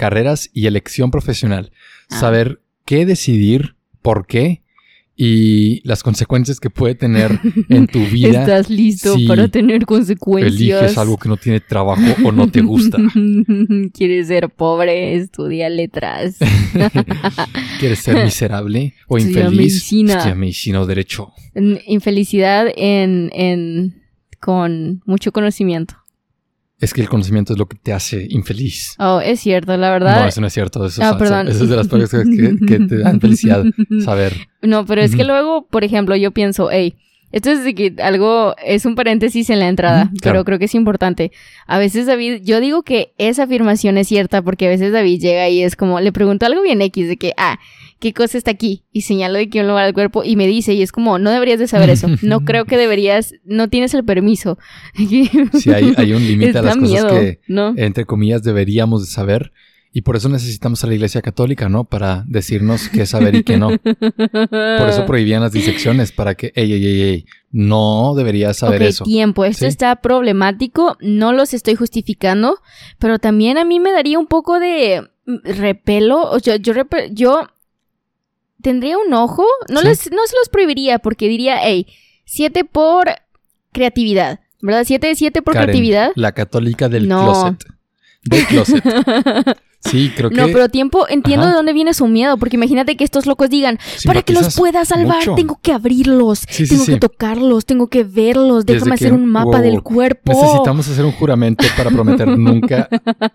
carreras y elección profesional. Ah. Saber qué decidir, por qué y las consecuencias que puede tener en tu vida. ¿Estás listo si para tener consecuencias? Eliges algo que no tiene trabajo o no te gusta. ¿Quieres ser pobre? Estudia letras. ¿Quieres ser miserable o Estudia infeliz? medicina. Estudia medicina o derecho. Infelicidad en, en, con mucho conocimiento. Es que el conocimiento es lo que te hace infeliz. Oh, es cierto, la verdad. No, eso no es cierto. Eso es Ah, falso. perdón. Eso es de las cosas que, que te dan felicidad saber. No, pero es que luego, por ejemplo, yo pienso, hey, esto es de que algo es un paréntesis en la entrada, pero creo que es importante. A veces David, yo digo que esa afirmación es cierta porque a veces David llega y es como, le pregunto algo bien X de que, ah, ¿qué cosa está aquí? Y señalo de un lugar del cuerpo y me dice, y es como, no deberías de saber eso. No creo que deberías, no tienes el permiso. Si hay, hay un límite a las cosas miedo, que, ¿no? entre comillas, deberíamos de saber. Y por eso necesitamos a la Iglesia Católica, ¿no? Para decirnos qué saber y qué no. Por eso prohibían las disecciones, para que, ey, ey, ey, ey, no deberías saber ok, eso. tiempo. Esto Sí. está problemático. No los estoy justificando. Pero también a mí me daría un poco de mm, repelo. O sea, yo, yo tendría un ojo. No, Sí. les, no se los prohibiría porque diría, hey, 7 por creatividad. ¿Verdad? 7 de 7 por Karen, creatividad. La católica del No. closet. Del closet. Sí, creo que. No, pero tiempo, entiendo Ajá. de dónde viene su miedo, porque imagínate que estos locos digan, para que los pueda salvar, mucho. tengo que abrirlos, Sí, sí, tengo sí. que tocarlos, tengo que verlos, Desde déjame que- hacer un mapa wow, del cuerpo. Necesitamos hacer un juramento para prometer nunca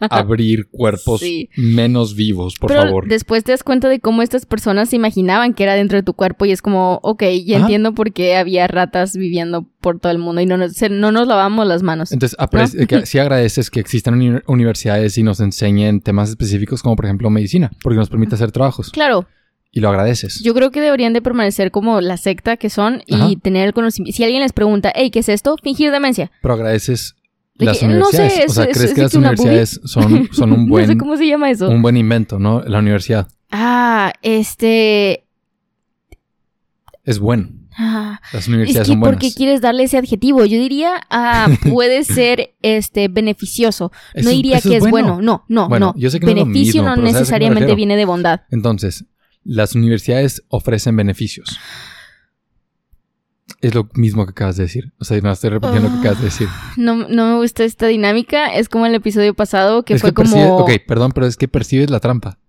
abrir cuerpos menos vivos, por Pero favor. después te das cuenta de cómo estas personas se imaginaban que era dentro de tu cuerpo y es como, ok, ya Ajá. entiendo por qué había ratas viviendo por todo el mundo y no nos, no nos lavamos las manos. Entonces, que sí agradeces que existan uni- universidades y nos enseñen temas específicos como por ejemplo medicina, porque nos permite hacer trabajos. Claro, Y lo agradeces. yo creo que deberían de permanecer como la secta que son y Ajá. tener el conocimiento. Si alguien les pregunta, hey, ¿qué es esto? Fingir demencia. Pero agradeces De las que, no sé, universidades. o sea, es- ¿crees es- que es las universidades son, son un no sé cómo se llama eso. un buen invento, ¿no? La universidad Ah, este... es bueno. Ah, Las Es universidades que son ¿por buenas. qué quieres darle ese adjetivo? Yo diría, ah, puede ser este beneficioso. Eso no es- diría que es bueno. No, no, Bueno, no. yo sé que no es lo Beneficio mismo, no pero ¿sabes a qué me necesariamente viene de bondad. Entonces, las universidades ofrecen beneficios. Es lo mismo que acabas de decir. O sea, no estoy repitiendo lo que acabas de decir. No, no me gusta esta dinámica. Es como el episodio pasado que es fue que percibe- como. Ok, perdón, pero es que percibes la trampa.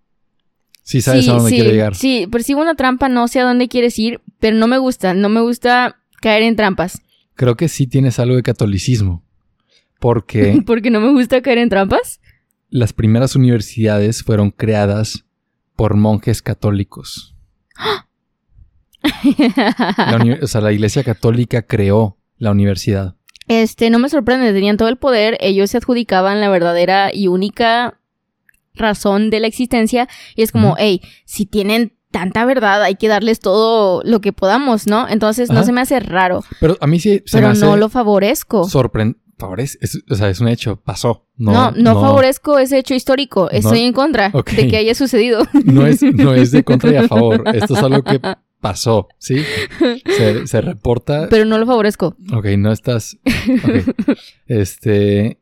Sí sabes sí, a dónde sí, quiere llegar. Sí, percibo una trampa, no sé a dónde quieres ir, pero no me gusta. No me gusta caer en trampas. Creo que sí tienes algo de catolicismo. Porque Porque no me gusta caer en trampas. las primeras universidades fueron creadas por monjes católicos. La o sea, la iglesia católica creó la universidad. Este, no me sorprende, tenían todo el poder, ellos se adjudicaban la verdadera y única razón de la existencia y es como, hey, si tienen tanta verdad, hay que darles todo lo que podamos, ¿no? Entonces no se me hace raro, Pero a mí sí se pero me hace no lo favorezco. sorprendente. o sea, es un hecho, pasó. No, No, no, favorezco ese hecho histórico, estoy en contra de que haya sucedido. No es, no es de contra y a favor. Esto es algo que pasó, ¿sí? Se, se reporta. pero no lo favorezco. Ok, no estás. ok. Este.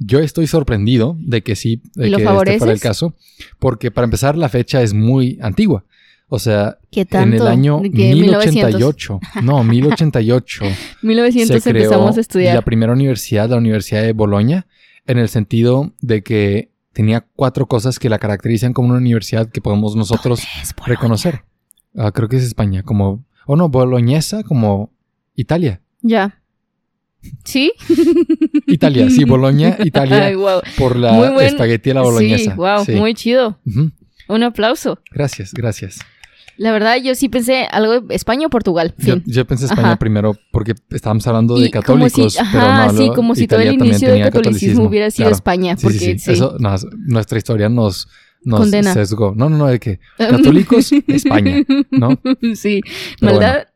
Yo estoy sorprendido de que sí, de ¿Y lo que este fuera el caso, porque para empezar la fecha es muy antigua. O sea, ¿Qué tanto? en el año ¿De qué? 1900. 1088, no, 1088, 1900 se creó empezamos a estudiar. la primera universidad, la Universidad de Boloña, en el sentido de que tenía cuatro cosas que la caracterizan como una universidad que podemos nosotros Bolonia. reconocer. Ah, creo que es España, como, o no, boloñesa, como Italia. Ya. ¿Sí? Italia, sí, Boloña, Italia, Ay, wow. por la buen- espagueti a la boloñesa. Sí, wow, Sí. muy chido. Un aplauso. Gracias, gracias. La verdad, yo sí pensé algo de España o Portugal. Yo, Fin. yo pensé España Ajá. primero porque estábamos hablando Y de como católicos, si, pero ajá, no, sí, como si todo el inicio del catolicismo, hubiera sido claro. España. Sí, porque sí, sí. sí. Eso, no, nuestra historia nos, nos Condena. sesgó. No, no, no, de que católicos, España, ¿no? Sí, Pero maldad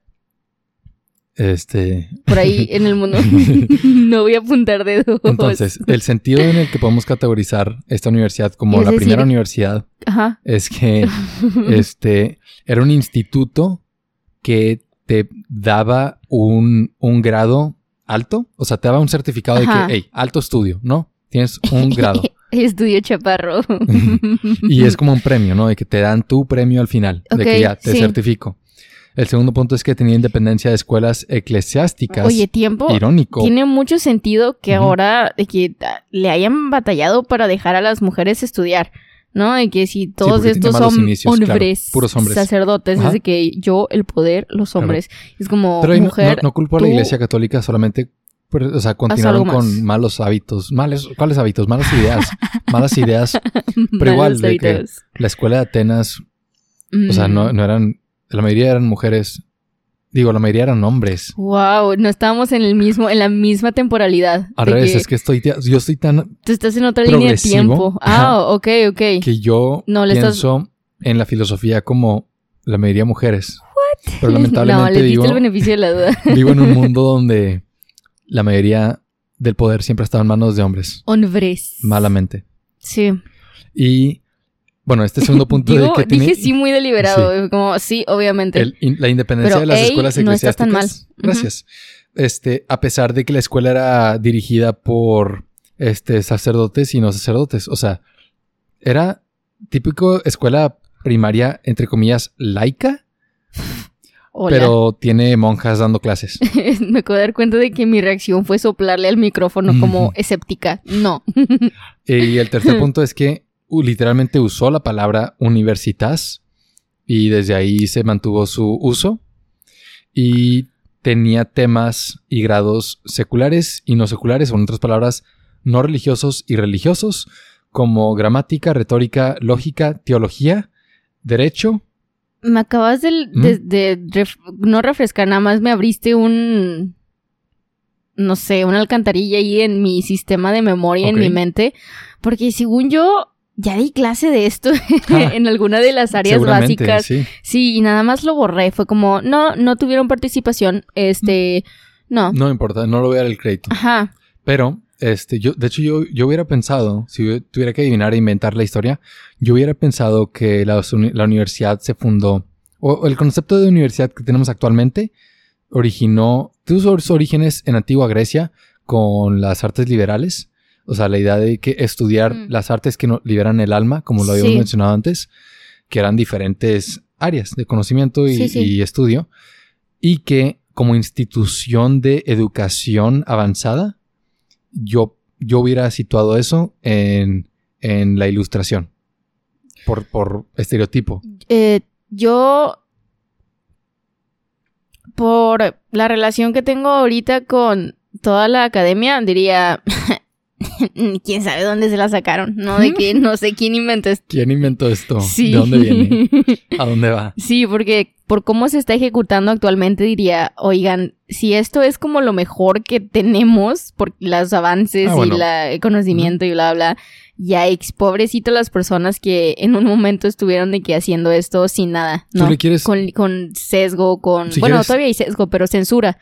Este, por ahí en el mundo. no voy a apuntar dedos. entonces, el sentido en el que podemos categorizar esta universidad como Es la decir- primera universidad Ajá. es que este era un instituto que te daba un, un grado alto, o sea, te daba un certificado Ajá. de que, hey, alto estudio, ¿no? Tienes un grado. Estudio chaparro. y es como un premio, ¿no? De que te dan tu premio al final, de que ya te sí. certifico. El segundo punto es que tenía independencia de escuelas eclesiásticas. Oye, tiempo. Irónico. Tiene mucho sentido que ahora que le hayan batallado para dejar a las mujeres estudiar, ¿no? De que si todos estos son inicios, claro, hombres, puros hombres. sacerdotes, Ajá. es de que yo, el poder, los hombres. Es como Pero mujer. no, no culpo a la iglesia católica, solamente, o sea, continuaron con malos hábitos. Males, ¿Cuáles hábitos? Malas ideas. Malas ideas. malos igual, de que-. La escuela de Atenas, o sea, no, Mm. no eran, la mayoría eran mujeres. Digo, la mayoría eran hombres. Wow, no estábamos en el mismo, en la misma temporalidad. Al revés, que es que estoy, yo estoy tan tú estás en otra línea de tiempo. Ah, ok, ok. que yo No, le estás- pienso en la filosofía como la mayoría mujeres. Pero no, lamentablemente le vivo, el beneficio de la duda. vivo en un mundo donde la mayoría del poder siempre está en manos de hombres, Hombres. malamente. Sí. Y bueno, este segundo punto Digo, de que tiene dije sí muy deliberado. Como, sí, obviamente. el- in- la independencia Pero, de las ey, escuelas no estás tan eclesiásticas. mal. Gracias. Este, a pesar de que la escuela era dirigida por este sacerdotes y no sacerdotes, o sea, era típico escuela primaria entre comillas laica, Hola. pero tiene monjas dando clases. Me acabo de dar cuenta de que mi reacción fue soplarle al micrófono como escéptica. No. y el tercer punto es que literalmente usó la palabra universitas y desde ahí se mantuvo su uso y tenía temas y grados seculares y no seculares, o en otras palabras, no religiosos y religiosos, como gramática, retórica, lógica, teología, derecho. Me acabas de, de- de ref- no refrescar, nada más me abriste un. No sé, una alcantarilla ahí en mi sistema de memoria, en mi mente. Porque según yo, ya di clase de esto Ah, en alguna de las áreas básicas. sí. Sí, y nada más lo borré. Fue como, no, no tuvieron participación. Este, no. No importa, no lo voy a dar el crédito. Ajá. Pero, este, yo, de hecho, yo, yo hubiera pensado, si tuviera que adivinar e inventar la historia, yo hubiera pensado que la, la universidad se fundó, o, o el concepto de universidad que tenemos actualmente, originó, tuvo sus orígenes en antigua Grecia con las artes liberales. O sea, la idea de que estudiar Mm. las artes que no liberan el alma, como lo habíamos Sí. mencionado antes, que eran diferentes áreas de conocimiento y, Sí, sí. y estudio, y que como institución de educación avanzada, yo, yo hubiera situado eso en, en la ilustración, por, por estereotipo. Eh, yo, por la relación que tengo ahorita con toda la academia, diría, quién sabe dónde se la sacaron, no de que no sé quién inventó esto. ¿Quién inventó esto? Sí. ¿De dónde viene? ¿A dónde va? Sí, porque por cómo se está ejecutando actualmente diría, oigan, si esto es como lo mejor que tenemos por los avances Ah, bueno. y la, el conocimiento y bla, bla, ya ex, pobrecito las personas que en un momento estuvieron de que haciendo esto sin nada, ¿Tú ¿no? le quieres- Con, con sesgo, con... Si bueno, quieres- todavía hay sesgo, pero censura.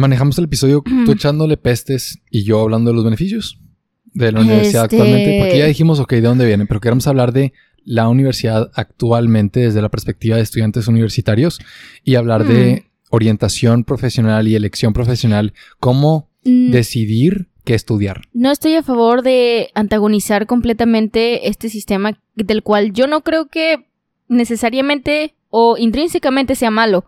Manejamos el episodio tú echándole pestes y yo hablando de los beneficios de la universidad Este- actualmente, porque ya dijimos, ok, ¿de dónde viene? Pero queremos hablar de la universidad actualmente desde la perspectiva de estudiantes universitarios y hablar de orientación profesional y elección profesional, cómo Mm, decidir qué estudiar. No estoy a favor de antagonizar completamente este sistema del cual yo no creo que necesariamente o intrínsecamente sea malo.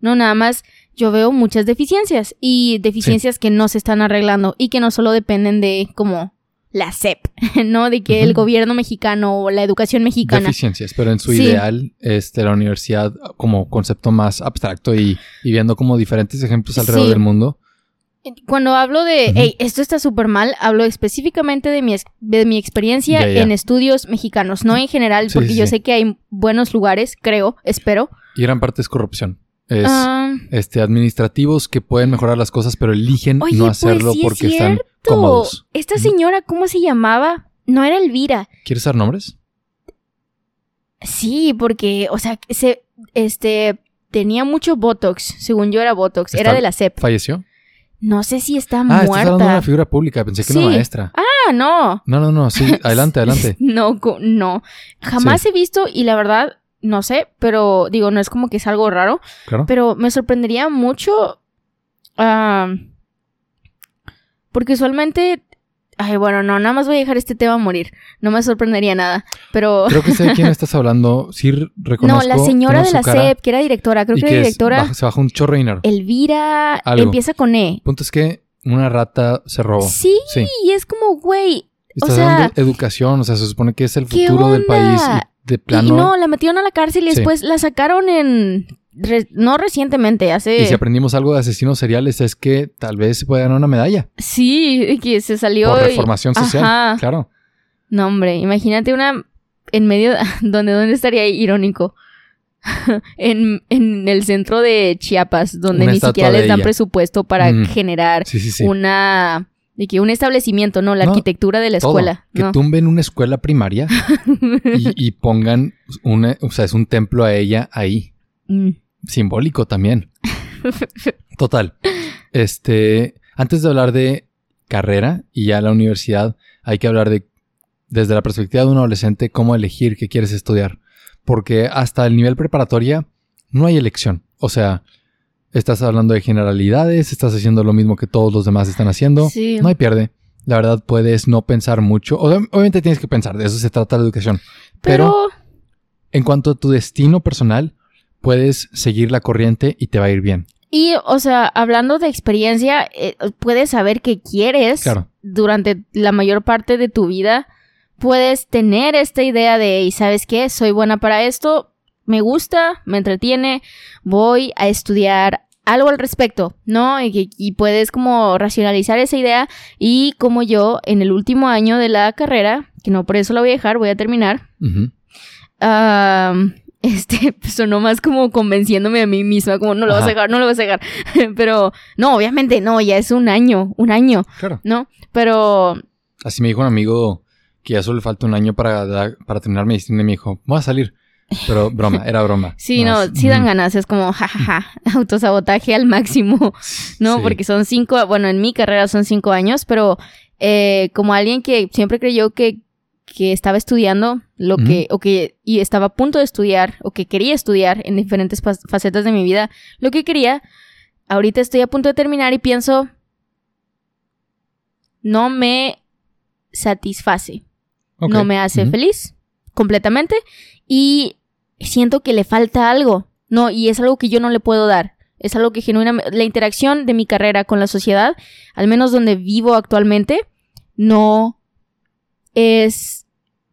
No, nada más yo veo muchas deficiencias y deficiencias que no se están arreglando y que no solo dependen de como la SEP, ¿no? De que el gobierno mexicano o la educación mexicana. Deficiencias, pero en su Sí. ideal, este, la universidad como concepto más abstracto y, y viendo como diferentes ejemplos alrededor Sí. del mundo. Cuando hablo de, hey, esto está súper mal, hablo específicamente de mi, de mi experiencia en estudios mexicanos, no en general, porque yo sé que hay buenos lugares, creo, espero. Y gran parte es corrupción. Es Ah, este, administrativos que pueden mejorar las cosas, pero eligen Oye, no pues hacerlo sí es porque están cierto. cómodos. Esta señora, ¿cómo se llamaba? No era Elvira. ¿Quieres dar nombres? Sí, porque, o sea, se, este, tenía mucho Botox, según yo era Botox, era de la CEP. ¿Falleció? No sé si está Ah, estás hablando de muerta. una figura pública. Pensé que Sí. una maestra. Ah, no. No, no, no. Sí, adelante, adelante. No, no. Jamás he visto y la verdad, no sé, pero digo, no es como que es algo raro, Claro. pero me sorprendería mucho. porque usualmente. Ay, bueno, no, nada más voy a dejar este tema morir. No me sorprendería nada. Pero. Creo que sé de quién estás hablando. Sí No, reconozco. la señora de la CEP, que era directora, creo y que era es- directora. baja- se bajó un chorro de dinero. Elvira Algo. empieza con E. El punto es que una rata se robó. Sí, Sí. y es como, güey. Estás sea- hablando de educación. O sea, se supone que es el ¿Qué futuro del país. Y de Y plano. no, la metieron a la cárcel y Sí. después la sacaron en. re- no recientemente, hace. Y si aprendimos algo de asesinos seriales es que tal vez se puede ganar una medalla. Sí, que se salió. Por y- reformación social. Ajá. Claro. No, hombre, imagínate una en medio, donde, ¿dónde estaría irónico? en, en el centro de Chiapas, donde Una ni siquiera les dan ella. presupuesto para Mm. generar Sí, sí, sí. una, de que un establecimiento, ¿no? La No, arquitectura de la Todo. escuela, Que ¿no? tumben una escuela primaria y, y pongan una, o sea, es un templo a ella ahí. Mm. Simbólico también. Total. Este, antes de hablar de carrera y ya la universidad, hay que hablar de, desde la perspectiva de un adolescente, cómo elegir qué quieres estudiar. Porque hasta el nivel preparatoria no hay elección. O sea, estás hablando de generalidades, estás haciendo lo mismo que todos los demás están haciendo. Sí. No hay pierde. La verdad, puedes no pensar mucho. Ob- Obviamente tienes que pensar, de eso se trata la educación. Pero, Pero en cuanto a tu destino personal, puedes seguir la corriente y te va a ir bien. y, o sea, hablando de experiencia, eh, puedes saber qué quieres Claro. durante la mayor parte de tu vida. Puedes tener esta idea de, "Ey, ¿sabes qué? Soy buena para esto, me gusta, me entretiene, voy a estudiar algo al respecto, ¿no? Y, que- y puedes como racionalizar esa idea y como yo en el último año de la carrera, que no por eso la voy a dejar, voy a terminar, este, pues, sonó más como convenciéndome a mí misma, como no lo vas a Ajá. dejar, no lo vas a dejar. Pero, no, obviamente no, ya es un año, un año, Claro. ¿no? Pero, Así me dijo un amigo que ya solo le falta un año para, para terminar medicina y me dijo, voy a salir. Pero broma, era broma. sí, no, sí dan ganas, es como, jajaja, autosabotaje al máximo, ¿no? Sí. Porque son cinco, bueno, en mi carrera son cinco años, pero eh, como alguien que siempre creyó que, que estaba estudiando lo que, o que, y estaba a punto de estudiar, o que quería estudiar en diferentes fa- facetas de mi vida, lo que quería, ahorita estoy a punto de terminar y pienso, no me satisface, no me hace feliz completamente y siento que le falta algo, ¿no? Y es algo que yo no le puedo dar. Es algo que genuinamente, la interacción de mi carrera con la sociedad, al menos donde vivo actualmente, no es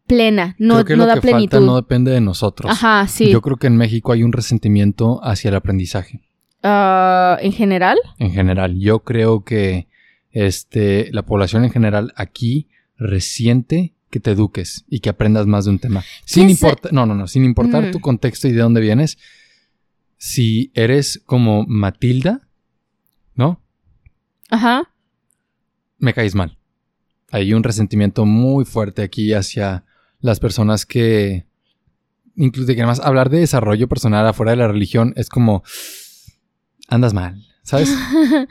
plena, no, Creo que no lo da que plenitud. falta no depende de nosotros. Ajá, sí. Yo creo que en México hay un resentimiento hacia el aprendizaje Ah, en general, en general. Yo creo que este, la población en general aquí resiente que te eduques y que aprendas más de un tema. Sin ¿Qué es- importar, no, no, no, sin importar Mm. tu contexto y de dónde vienes. Si eres como Matilda, ¿no? ajá. me caes mal. Hay un resentimiento muy fuerte aquí hacia las personas que, incluso que además hablar de desarrollo personal afuera de la religión es como, andas mal, ¿sabes?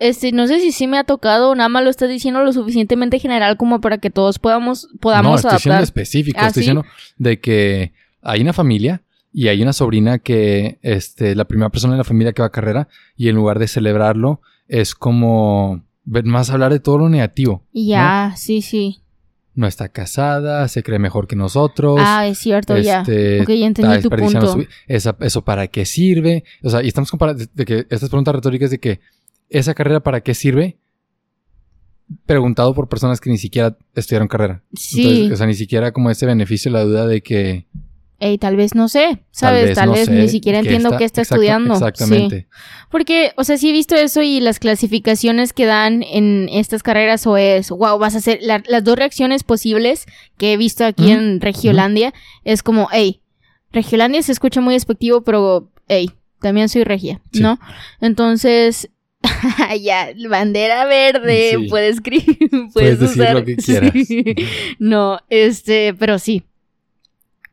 Este, no sé si sí me ha tocado, nada más lo estás diciendo lo suficientemente general como para que todos podamos, no, podamos estoy siendo adaptar. específico, ¿Ah, estoy sí? diciendo de que hay una familia y hay una sobrina que, este, la primera persona en la familia que va a carrera y en lugar de celebrarlo es como más hablar de todo lo negativo. Ya, sí, sí. No está casada, se cree mejor que nosotros. Ah, es cierto, ya. Este, Ok, ya entendí tu punto. su- esa- ¿Eso para qué sirve? O sea, y estamos comparando de que estas preguntas retóricas de que esa carrera para qué sirve, preguntado por personas que ni siquiera estudiaron carrera. Sí. Entonces, o sea, ni siquiera como ese beneficio, la duda de que Ey, tal vez no sé, ¿sabes? Tal vez, no ni siquiera entiendo qué está exacta- estudiando. Exactamente. Sí. Porque, o sea, sí he visto eso y las clasificaciones que dan en estas carreras o es, wow, vas a hacer la- las dos reacciones posibles que he visto aquí en Regiolandia. Es como, hey, Regiolandia se escucha muy despectivo, pero, hey, también soy regia, Sí. ¿no? Entonces, ya, bandera verde, Sí. puedes escribir, puedes, Puedes decir usar- lo que quieras. Sí. No, este, pero sí.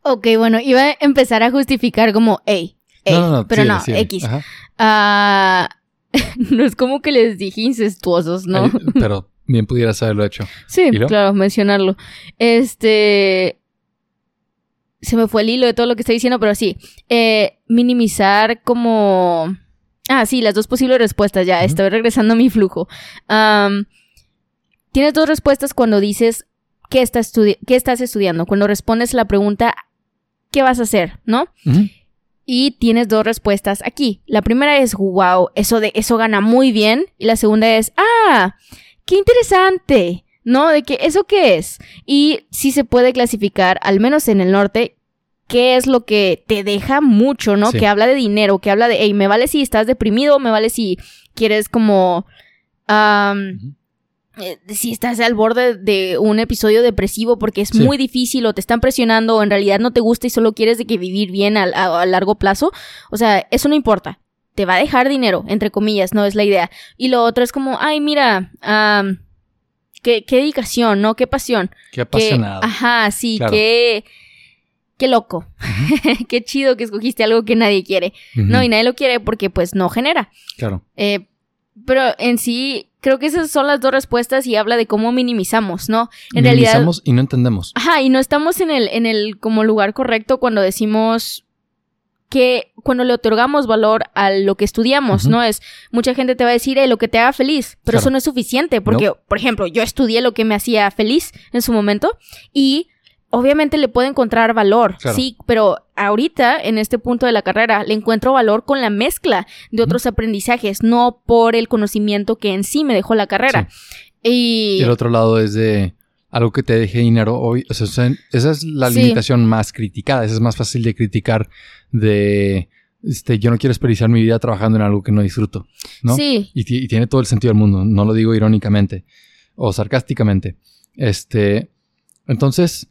Ok, bueno, iba a empezar a justificar como, hey, hey, no, no, no, pero no. X. Ah, no es como que les dije incestuosos, ¿no? Ay, Pero bien pudieras haberlo hecho. Sí, claro, mencionarlo. Este. Se me fue el hilo de todo lo que estoy diciendo, pero sí. Eh, minimizar como. Ah, sí, las dos posibles respuestas, ya. Estoy regresando a mi flujo. Am, tienes dos respuestas cuando dices qué, estás estudi- qué estás estudiando. Cuando respondes la pregunta, ¿qué vas a hacer? ¿No? Y tienes dos respuestas aquí. La primera es, wow, eso de eso gana muy bien. Y la segunda es, ah, qué interesante. ¿No? De que, ¿eso qué es? Y sí se puede clasificar, al menos en el norte, qué es lo que te deja mucho, ¿no? Sí. Que habla de dinero, que habla de, hey, me vale si estás deprimido, me vale si quieres como... eh, si estás al borde de un episodio depresivo porque es Sí. muy difícil o te están presionando o en realidad no te gusta y solo quieres de que vivir bien a, a- a largo plazo, o sea, eso no importa. Te va a dejar dinero, entre comillas, no es la idea. Y lo otro es como, ay, mira, qué, qué dedicación, ¿no? Qué pasión. Qué Qué, apasionado. ajá, sí, Claro. qué, qué loco. qué chido que escogiste algo que nadie quiere. No, y nadie lo quiere porque pues no genera. Claro. Eh, pero en sí, creo que esas son las dos respuestas y habla de cómo minimizamos, ¿no? En realidad. Minimizamos y no entendemos. Ajá, y no estamos en el, en el como lugar correcto cuando decimos que cuando le otorgamos valor a lo que estudiamos. ¿no? Es, mucha gente te va a decir, eh, lo que te haga feliz, pero Claro. eso no es suficiente, porque, por ejemplo, yo estudié lo que me hacía feliz en su momento y obviamente le puedo encontrar valor, Claro. sí, pero ahorita, en este punto de la carrera, le encuentro valor con la mezcla de otros aprendizajes, no por el conocimiento que en sí me dejó la carrera. Y... Y el otro lado es de algo que te deje dinero hoy. O sea, esa es la Sí. limitación más criticada. Esa es más fácil de criticar de este, yo no quiero desperdiciar mi vida trabajando en algo que no disfruto. ¿no? Sí, Y, y tiene todo el sentido del mundo. No lo digo irónicamente o sarcásticamente. Este, entonces,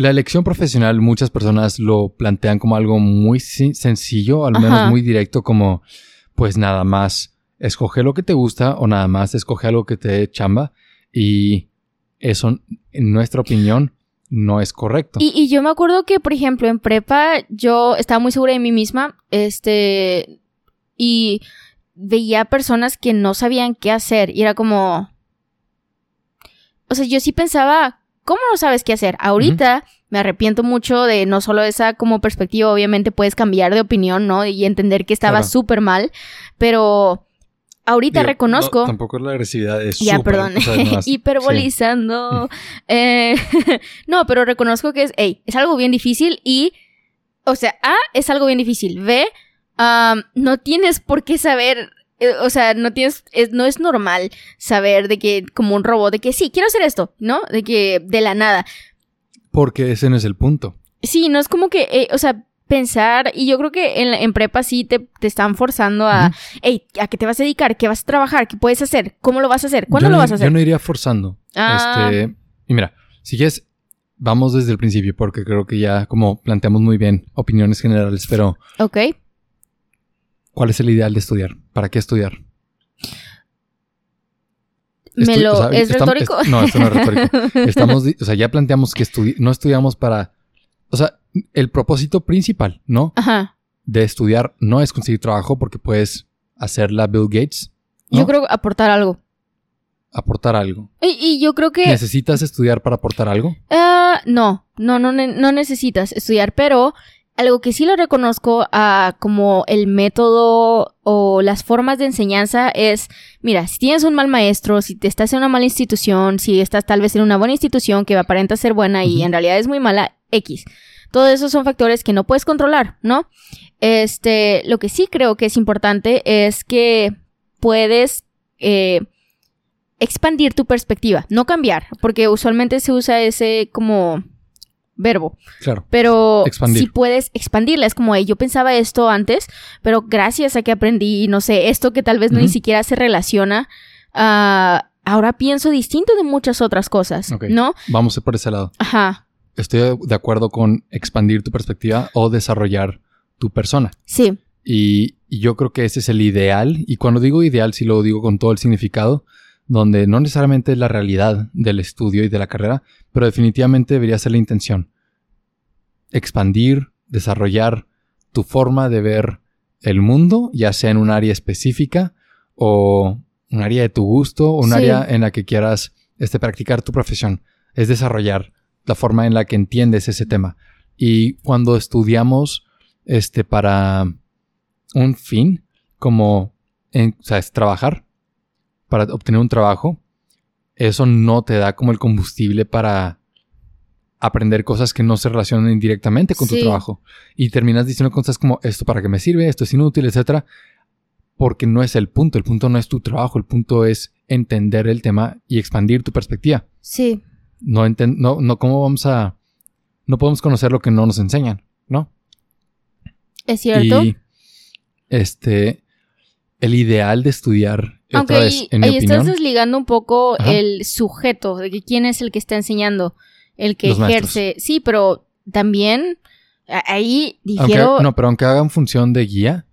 la elección profesional, muchas personas lo plantean como algo muy sencillo, al menos Ajá. muy directo, como pues nada más escoge lo que te gusta o nada más escoge algo que te dé chamba. Y eso, en nuestra opinión, no es correcto. Y, y yo me acuerdo que, por ejemplo, en prepa yo estaba muy segura de mí misma, este, y veía personas que no sabían qué hacer y era como, o sea, yo sí pensaba, ¿cómo no sabes qué hacer? Ahorita me arrepiento mucho de no solo esa como perspectiva, obviamente puedes cambiar de opinión, ¿no? Y entender que estaba Claro. súper mal, pero ahorita Digo, reconozco... no, tampoco la agresividad es Ya, perdón. o sea, nomás- Hiperbolizando. Eh, no, pero reconozco que es, hey, es algo bien difícil y, o sea, A, es algo bien difícil. B, no tienes por qué saber, o sea, no tienes, es- no es normal saber de que, como un robot, de que sí, quiero hacer esto, ¿no? De que, de la nada. Porque ese no es el punto. Sí, no es como que, eh, o sea, pensar, y yo creo que en, en prepa sí te, te están forzando a, hey, ¿a qué te vas a dedicar? ¿Qué vas a trabajar? ¿Qué puedes hacer? ¿Cómo lo vas a hacer? ¿Cuándo Yo lo no- vas a hacer? Yo no iría forzando. Ah. Este, y mira, si quieres, vamos desde el principio, porque creo que ya como planteamos muy bien opiniones generales, pero Ok. ¿Cuál es el ideal de estudiar? ¿Para qué estudiar? Me Estu- lo, o sea, ¿Es retórico? es- no, esto no es retórico. Estamos, o sea, ya planteamos que estudi- no estudiamos para, o sea, el propósito principal, ¿no? Ajá. De estudiar no es conseguir trabajo porque puedes hacerla Bill Gates, Yo creo aportar algo. aportar algo. Y, y yo creo que... ¿Necesitas estudiar para aportar algo? ah, no, no, no, no necesitas estudiar, pero algo que sí lo reconozco ah, como el método o las formas de enseñanza es, mira, si tienes un mal maestro, si te estás en una mala institución, si estás tal vez en una buena institución que aparenta ser buena y en realidad es muy mala, X. Todos esos son factores que no puedes controlar, ¿no? Este, lo que sí creo que es importante es que puedes eh, expandir tu perspectiva, no cambiar, porque usualmente se usa ese como verbo, Claro. pero Expandir. si puedes expandirla, es como, "Ey, yo pensaba esto antes, pero gracias a que aprendí, no sé, esto que tal vez no ni siquiera se relaciona, ah, ahora pienso distinto de muchas otras cosas, Ok. ¿no? Vamos por ese lado. Ajá, Estoy de acuerdo con expandir tu perspectiva o desarrollar tu persona. sí, Y, y yo creo que ese es el ideal. Y cuando digo ideal, sí lo digo con todo el significado, donde no necesariamente es la realidad del estudio y de la carrera, pero definitivamente debería ser la intención. expandir, desarrollar tu forma de ver el mundo, ya sea en un área específica o un área de tu gusto o un Sí. área en la que quieras este, practicar tu profesión. Es desarrollar la forma en la que entiendes ese tema. Y cuando estudiamos este, para un fin, como en, o sea, es trabajar, para obtener un trabajo, eso no te da como el combustible para aprender cosas que no se relacionan directamente con Sí. tu trabajo. Y terminas diciendo cosas como esto para qué me sirve, esto es inútil, etcétera, porque no es el punto. El punto no es tu trabajo, el punto es entender el tema y expandir tu perspectiva. Sí, No, enten- no, no, ¿cómo vamos a...? No podemos conocer lo que no nos enseñan, ¿no? es cierto. Y este, el ideal de estudiar, Aunque otra vez, ahí, en mi ahí estás desligando un poco Ajá. el sujeto, de que quién es el que está enseñando, el que Los maestros. ejerce. Sí, pero también ahí aunque, dijeron... no, pero aunque hagan función de guía,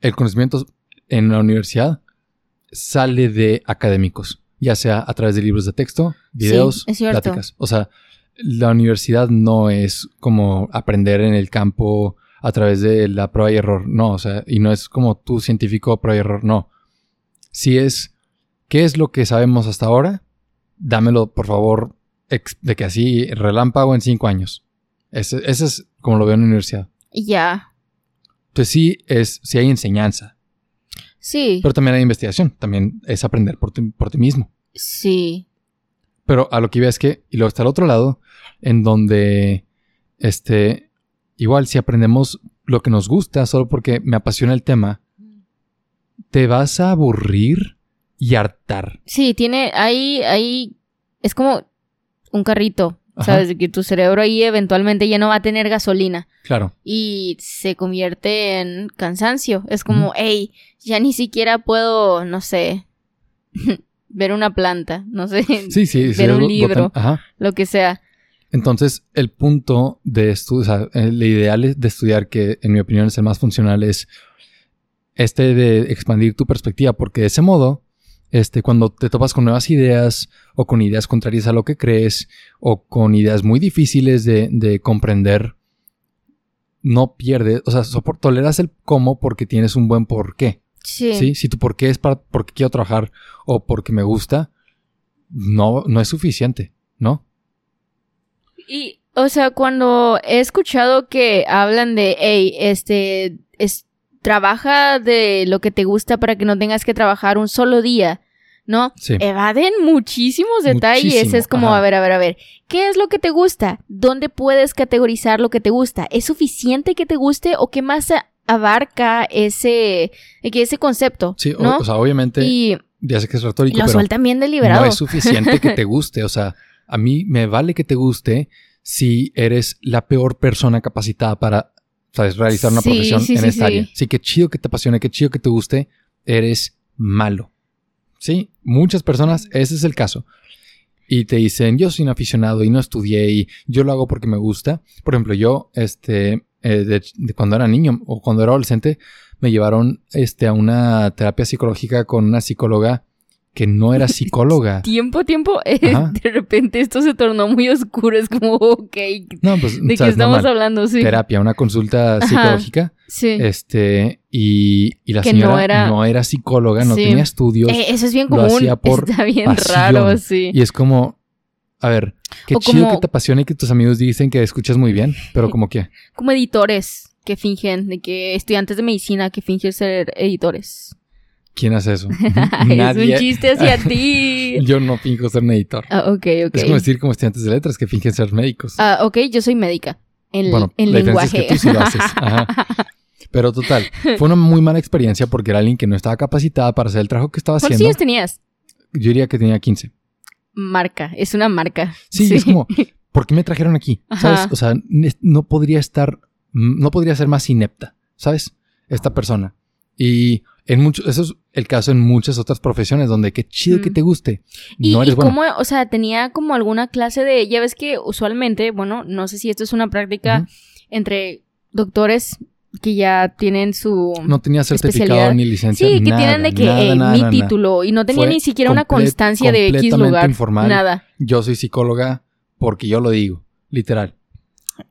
el conocimiento en la universidad sale de académicos, ya sea a través de libros de texto, videos, cierto. pláticas. O sea, la universidad no es como aprender en el campo a través de la prueba y error, no, o sea, y no es como tú científico prueba y error, no. Si es, ¿qué es lo que sabemos hasta ahora? Dámelo, por favor, de que así relámpago en cinco años. Ese, ese es como lo veo en la universidad. Ya, Entonces sí es, sí hay enseñanza, sí, pero también hay investigación, también es aprender por ti, por ti mismo. sí, Pero a lo que iba es que, y luego está el otro lado, en donde, este, igual si aprendemos lo que nos gusta solo porque me apasiona el tema, te vas a aburrir y hartar. sí, tiene, ahí, ahí, es como un carrito, Ajá. ¿sabes? Que tu cerebro ahí eventualmente ya no va a tener gasolina Claro. y se convierte en cansancio. Es como, hey, ya ni siquiera puedo, no sé, ver una planta, no sé, Sí, sí, sí. ver un libro, Ajá. lo que sea. Entonces, el punto de estudiar, el ideal es de estudiar, que en mi opinión es el más funcional, es este de expandir tu perspectiva, porque de ese modo, este, cuando te topas con nuevas ideas o con ideas contrarias a lo que crees o con ideas muy difíciles de, de comprender, no pierdes, o sea, sopor- toleras el cómo porque tienes un buen porqué. Sí. ¿sí? Si tu porqué es para, porque quiero trabajar o porque me gusta, no, no es suficiente, ¿no? Y, o sea, cuando he escuchado que hablan de, hey, este, es, trabaja de lo que te gusta para que no tengas que trabajar un solo día, ¿no? Sí. Evaden muchísimos detalles. Muchísimo, Es como, ajá. a ver, a ver, a ver, ¿qué es lo que te gusta? ¿Dónde puedes categorizar lo que te gusta? ¿Es suficiente que te guste o qué más abarca ese, ese concepto? Sí, o, sea, obviamente, y ya sé que es retórico, lo pero sueltan bien deliberado. no es suficiente que te guste. O sea, a mí me vale que te guste si eres la peor persona capacitada para ¿sabes? realizar una Sí, profesión sí, en sí, esta área. Sí, que chido que te apasione, que chido que te guste, eres malo. Sí, muchas personas, ese es el caso. Y te dicen, yo soy un aficionado y no estudié y yo lo hago porque me gusta. Por ejemplo, yo, este, eh, de, de cuando era niño o cuando era adolescente, me llevaron este, a una terapia psicológica con una psicóloga que no era psicóloga. Tiempo, tiempo, eh, de repente esto se tornó muy oscuro. Es como, ok, No, pues, ¿de qué es estamos hablando? Sí. Terapia, una consulta Ajá. psicológica. Sí. Este, y, y la Que señora no no era- era, psicóloga, no Sí. tenía estudios. Eh, eso es bien lo común. hacía por Está bien pasión. raro, sí. Y es como, a ver, qué O chido como- que te apasione y que tus amigos dicen que escuchas muy bien, pero como que, Como editores que fingen, de que estudiantes de medicina que fingen ser editores. ¿Quién hace eso? es un chiste hacia ti. Yo no finjo ser un editor. Ah, ok, ok. Es como decir como estudiantes de letras que fingen ser médicos. Ah, ok, yo soy médica. En, bueno, en la diferencia lenguaje. es que tú sí lo haces. Ajá. Pero total, fue una muy mala experiencia porque era alguien que no estaba capacitada para hacer el trabajo que estaba ¿Cuántos haciendo. años tenías? Yo diría que tenía 15. Marca, es una marca. Sí, es como, ¿por qué me trajeron aquí? Ajá. ¿Sabes? O sea, no podría estar, no podría ser más inepta, ¿sabes? Esta persona. Y en muchos, eso es el caso en muchas otras profesiones donde qué chido que Mm. te guste. ¿Y, no y eres bueno. cómo, o sea, tenía como alguna clase de, ya ves que usualmente, bueno, no sé si esto es una práctica entre doctores que ya tienen su... No tenía certificado ni licencia. sí, que nada, tienen de que nada, "Ey, nada, mi título y no tenía Fue ni siquiera una constancia de X lugar. informal. Nada. Yo soy psicóloga porque yo lo digo, literal.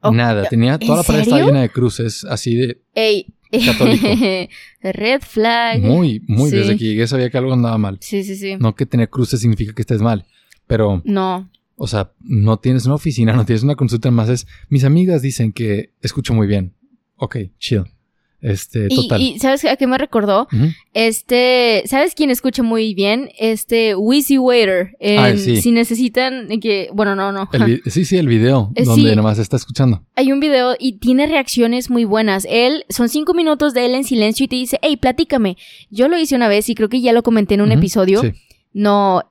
Oh, Nada. Tenía toda ¿en la pared estaba llena de cruces, así de Ey. Católico. Red flag. muy, muy. Sí. Desde que llegué sabía que algo andaba mal. Sí, sí, sí. No que tener cruces significa que estés mal. Pero, No. o sea, no tienes una oficina, no tienes una consulta más. Es, mis amigas dicen que escucho muy bien. Ok, chill. Este, Y, total. y ¿sabes a qué me recordó? Este, ¿sabes quién escucha muy bien? Este, Wheezy Waiter. En- Ah, sí. Si necesitan que, bueno, no, no. El sí, sí, el video Eh, donde sí. nomás está escuchando. Hay un video y tiene reacciones muy buenas. Él, son cinco minutos de él en silencio y te dice, hey, platícame. Yo lo hice una vez y creo que ya lo comenté en un episodio. Sí. No,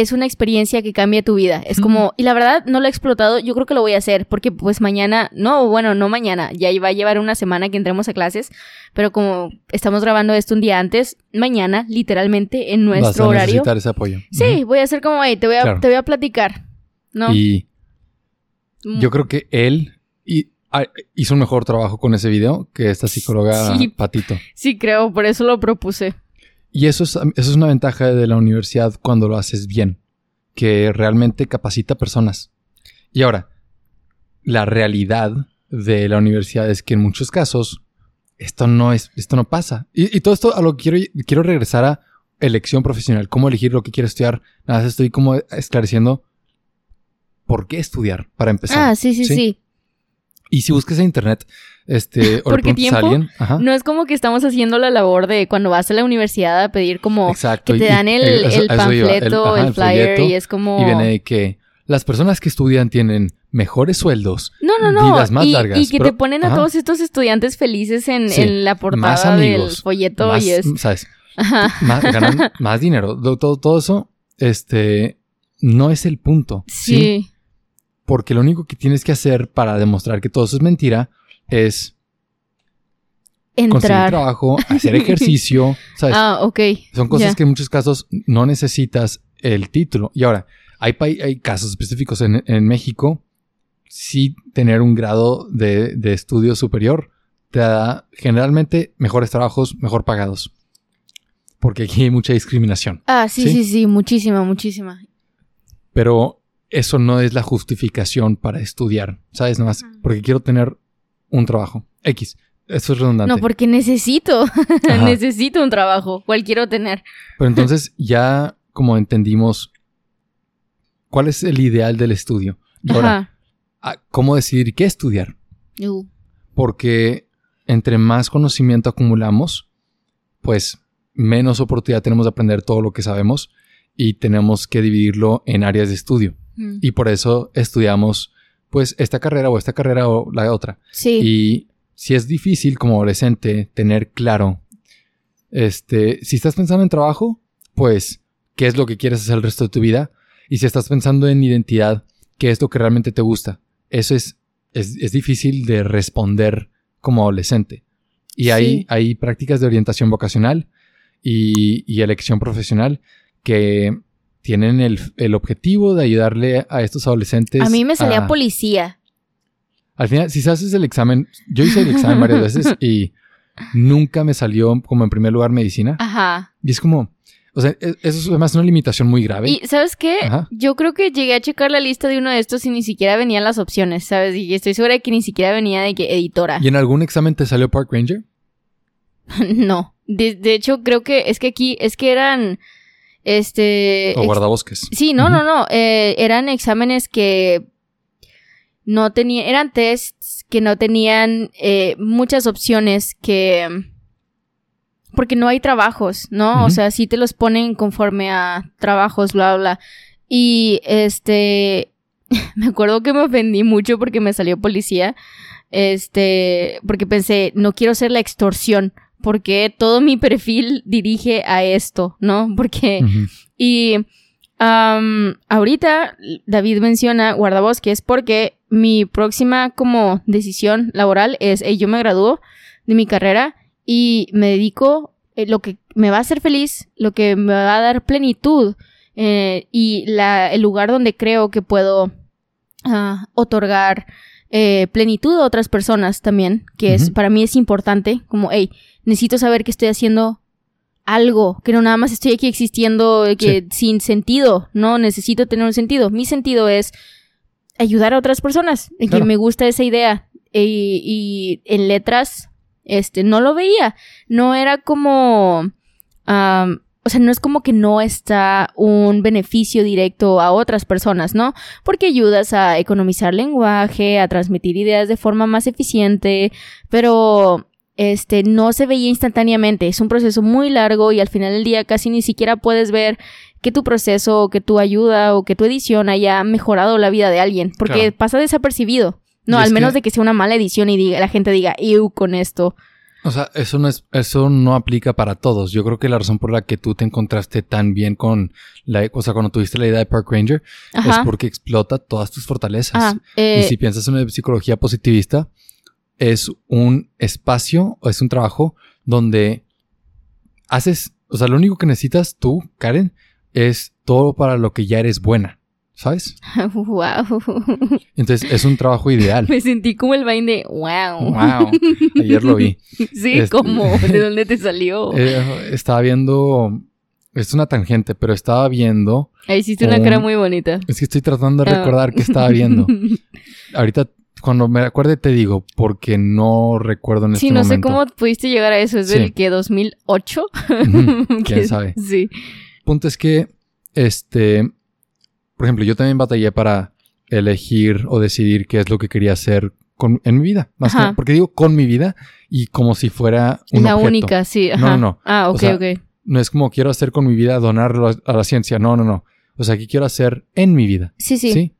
es una experiencia que cambia tu vida. Es como, y la verdad no lo he explotado, yo creo que lo voy a hacer, porque pues mañana, no, bueno, no mañana, ya va a llevar una semana que entremos a clases, pero como estamos grabando esto un día antes, mañana, literalmente, en Vas nuestro a horario. necesitar ese apoyo. Sí, voy a hacer como, hey, te voy a, Claro. te voy a platicar. ¿No? Y Mm, yo creo que él y- ah, hizo un mejor trabajo con ese video que esta psicóloga Sí. Patito. Sí, creo, por eso lo propuse. Y eso es, eso es una ventaja de la universidad cuando lo haces bien, que realmente capacita personas. Y ahora, la realidad de la universidad es que en muchos casos esto no es, esto no pasa. Y, y todo esto a lo que quiero, quiero regresar a elección profesional, cómo elegir lo que quiero estudiar. Nada más estoy como esclareciendo por qué estudiar para empezar. Ah, sí, sí, ¿sí? sí. Y si buscas en internet, este, o ¿Por le qué preguntas a tiempo? alguien, ajá, No es como que estamos haciendo la labor de cuando vas a la universidad a pedir como exacto, que y- te dan y- el, eh, el iba, panfleto, el, ajá, flyer folleto, y es como... Y viene de que las personas que estudian tienen mejores sueldos, No, no, no. vidas más y, largas, y que pero- te ponen a ajá. todos estos estudiantes felices en, Sí, en la más portada del amigos, folleto más, y es... ¿sabes? Ajá. Más, ganan más dinero. Todo, todo, todo eso, este, no es el punto. ¿sí? Sí. Porque lo único que tienes que hacer para demostrar que todo eso es mentira es conseguir Entrar. trabajo, hacer ejercicio, ¿sabes? Ah, ok. Son cosas que en muchos casos no necesitas el título. Y ahora, hay, hay casos específicos en, en México, sí tener un grado de, de estudio superior te da generalmente mejores trabajos, mejor pagados. Porque aquí hay mucha discriminación. Ah, sí, ¿Sí? sí, sí, muchísima, muchísima. Pero eso no es la justificación para estudiar, ¿sabes? Nada más porque quiero tener un trabajo. X. Eso es redundante. No, porque necesito, necesito un trabajo, cual quiero tener. Pero entonces ya como entendimos cuál es el ideal del estudio. Y ahora, Ajá. ah, ¿cómo decidir qué estudiar? Uh, Porque entre más conocimiento acumulamos, pues menos oportunidad tenemos de aprender todo lo que sabemos y tenemos que dividirlo en áreas de estudio. mm. Y por eso estudiamos pues esta carrera o esta carrera o la otra. Sí. Y si es difícil como adolescente tener claro, este, si estás pensando en trabajo, pues, ¿qué es lo que quieres hacer el resto de tu vida? Y si estás pensando en identidad, ¿qué es lo que realmente te gusta? Eso es, es, es difícil de responder como adolescente. Y hay, Sí. hay prácticas de orientación vocacional y, y elección profesional que tienen el, el objetivo de ayudarle a estos adolescentes. a mí me salía a- policía. al final, si se haces el examen, yo hice el examen varias veces y nunca me salió como en primer lugar medicina. Ajá. Y es como, o sea, e- eso es además una limitación muy grave. Y ¿sabes qué? Ajá. Yo creo que llegué a checar la lista de uno de estos y ni siquiera venían las opciones, ¿sabes? Y estoy segura de que ni siquiera venía de que editora. ¿Y en algún examen te salió Park Ranger? no. De, de hecho, creo que es que aquí, es que eran, este... O guardabosques. Sí, no, no, no. eh, eran exámenes que no tenían, eran tests que no tenían eh, muchas opciones que... Porque no hay trabajos, ¿no? O sea, sí te los ponen conforme a trabajos, bla, bla. Y este... me acuerdo que me ofendí mucho porque me salió policía. Este... Porque pensé, no quiero ser la extorsión. Porque todo mi perfil dirige a esto, ¿no? Porque... Y ahorita David menciona guardabosques porque mi próxima como decisión laboral es, hey, yo me gradúo de mi carrera y me dedico eh, lo que me va a hacer feliz, lo que me va a dar plenitud eh, y la, el lugar donde creo que puedo ah, otorgar eh, plenitud a otras personas también, que es para mí es importante, como, hey, necesito saber que estoy haciendo algo, que no nada más estoy aquí existiendo eh, que sin sentido, no necesito tener un sentido. Mi sentido es ayudar a otras personas. Y Claro. que me gusta esa idea. Y, y en letras, este, no lo veía. No era como, o sea, no es como que no está un beneficio directo a otras personas, ¿no? Porque ayudas a economizar lenguaje, a transmitir ideas de forma más eficiente, pero este no se veía instantáneamente. Es un proceso muy largo y al final del día casi ni siquiera puedes ver que tu proceso o que tu ayuda o que tu edición haya mejorado la vida de alguien, porque Claro. pasa desapercibido. No, al menos que- de que sea una mala edición y diga, la gente diga, ew, con esto. O sea, eso no es, eso no aplica para todos. Yo creo que la razón por la que tú te encontraste tan bien con la, o sea, cuando tuviste la idea de Park Ranger, Ajá. es porque explota todas tus fortalezas. Ajá, eh, Y si piensas en una psicología positivista, es un espacio o es un trabajo donde haces, o sea, lo único que necesitas tú, Karen, es todo para lo que ya eres buena, ¿sabes? wow. Entonces es un trabajo ideal. Me sentí como el vain de wow. Wow, ayer lo vi. Sí, Este- como, ¿de dónde te salió? Eh, estaba viendo, es una tangente, pero estaba viendo, Ahí hiciste una cara muy bonita. es que estoy tratando de Ah. recordar qué estaba viendo. Ahorita, cuando me acuerde te digo, porque no recuerdo en este Sí, no sé momento. cómo pudiste llegar a eso. ¿Es Sí. del que 2008? Ujú, Que- ¿Quién sabe? Sí. punto es que, este, por ejemplo, yo también batallé para elegir o decidir qué es lo que quería hacer con, en mi vida. Más que porque digo con mi vida y como si fuera un la objeto. única, sí. No, Ajá. no, no. Ah, O ok, sea, ok. No es como quiero hacer con mi vida, donarlo a, a la ciencia. No, no, no. O sea, ¿qué quiero hacer en mi vida? Sí, sí, Sí.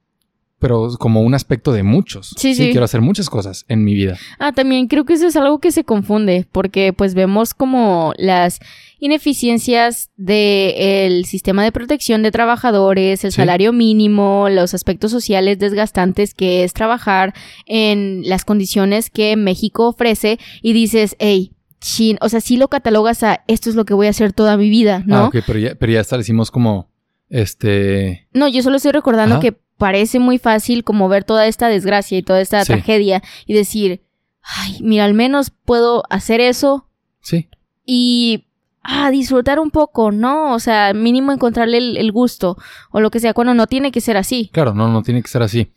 Pero como un aspecto de muchos. Sí, sí. Quiero hacer muchas cosas en mi vida. Ah, también creo que eso es algo que se confunde, porque pues vemos como las ineficiencias del sistema de protección de trabajadores, el Sí. salario mínimo, los aspectos sociales desgastantes que es trabajar en las condiciones que México ofrece y dices, hey, chin, o sea, sí lo catalogas a esto es lo que voy a hacer toda mi vida, ¿no? Ah, ok, pero ya, pero ya establecimos como, este... No, yo solo estoy recordando Ajá. que parece muy fácil como ver toda esta desgracia y toda esta Sí. tragedia y decir, ay, mira, al menos puedo hacer eso Sí, y ah, disfrutar un poco, ¿no? O sea, mínimo encontrarle el, el gusto o lo que sea, cuando no tiene que ser así. Claro, no, no tiene que ser así.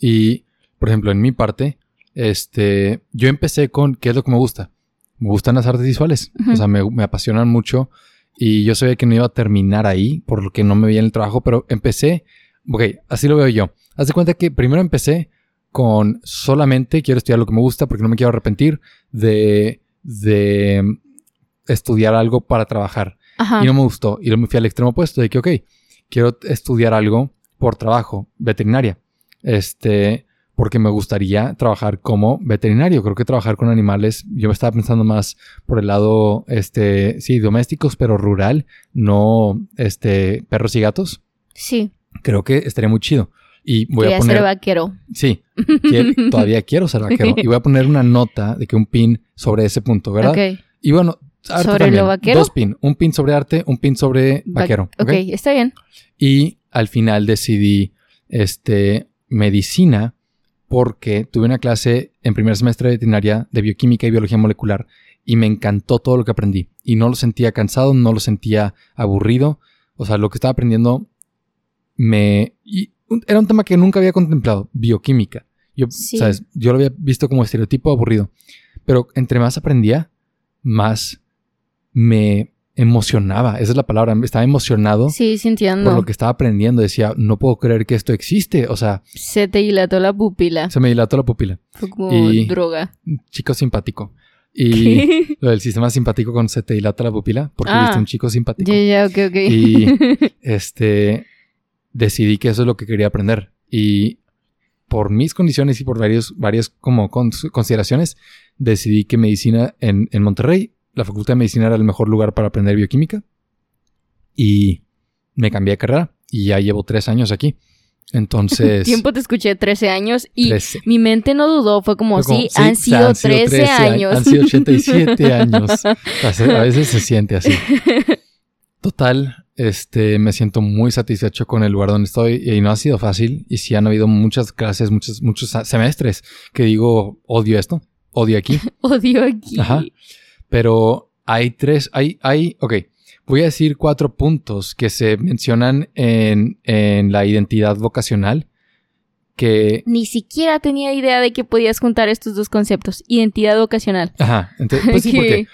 Y, por ejemplo, en mi parte, este, yo empecé con qué es lo que me gusta. Me gustan las artes visuales. O sea, me, me apasionan mucho. Y yo sabía que no iba a terminar ahí, por lo que no me veía en el trabajo, pero empecé. Ok, así lo veo yo. Haz de cuenta que primero empecé con solamente quiero estudiar lo que me gusta porque no me quiero arrepentir de, de estudiar algo para trabajar. Ajá. Y no me gustó. Y me fui al extremo opuesto de que, ok, quiero estudiar algo por trabajo, veterinaria. Este, porque me gustaría trabajar como veterinario. Creo que trabajar con animales, yo me estaba pensando más por el lado, este, sí, domésticos, pero rural, no, este, perros y gatos. Sí, Creo que estaría muy chido. Y voy quería a poner, ser vaquero. sí, quiero- todavía quiero ser vaquero. Y voy a poner una nota de que un pin sobre ese punto, ¿verdad? Ok. Y bueno, arte ¿Sobre también. lo vaquero? Dos pin. Un pin sobre arte, un pin sobre Va- vaquero. ok, ¿ok? está bien. Y al final decidí este, medicina porque tuve una clase en primer semestre de veterinaria de bioquímica y biología molecular y me encantó todo lo que aprendí. Y no lo sentía cansado, no lo sentía aburrido. O sea, lo que estaba aprendiendo me... y era un tema que nunca había contemplado, bioquímica. Yo, Sí. ¿sabes? Yo lo había visto como estereotipo aburrido. Pero entre más aprendía, más me emocionaba. Esa es la palabra. Estaba emocionado Sí, entiendo. por lo que estaba aprendiendo. Decía, no puedo creer que esto existe. O sea, Se te dilató la pupila. se me dilató la pupila. Fue como y- droga. Chico simpático. Y lo del sistema simpático con se te dilata la pupila, porque Ah. viste un chico simpático. Ya, ya, ok, ok. Y este decidí que eso es lo que quería aprender. Y por mis condiciones y por varios, varias como cons- consideraciones, decidí que medicina en, en Monterrey, la facultad de medicina era el mejor lugar para aprender bioquímica. Y me cambié de carrera y ya llevo tres años aquí. Entonces. Tiempo te escuché 13 años y 13. mi mente no dudó. Fue como, como, sí, sí, han sido han sido 13, 13 a- años. han sido 87 años. A veces se siente así. Total, este, me siento muy satisfecho con el lugar donde estoy y no ha sido fácil. Y sí han habido muchas clases, muchos, muchos semestres que digo, odio esto, odio aquí. Odio aquí. Ajá. Pero hay tres, hay, hay, ok. Voy a decir cuatro puntos que se mencionan en, en la identidad vocacional que... Ni siquiera tenía idea de que podías juntar estos dos conceptos, identidad vocacional. Ajá, entonces, pues sí, Que- porque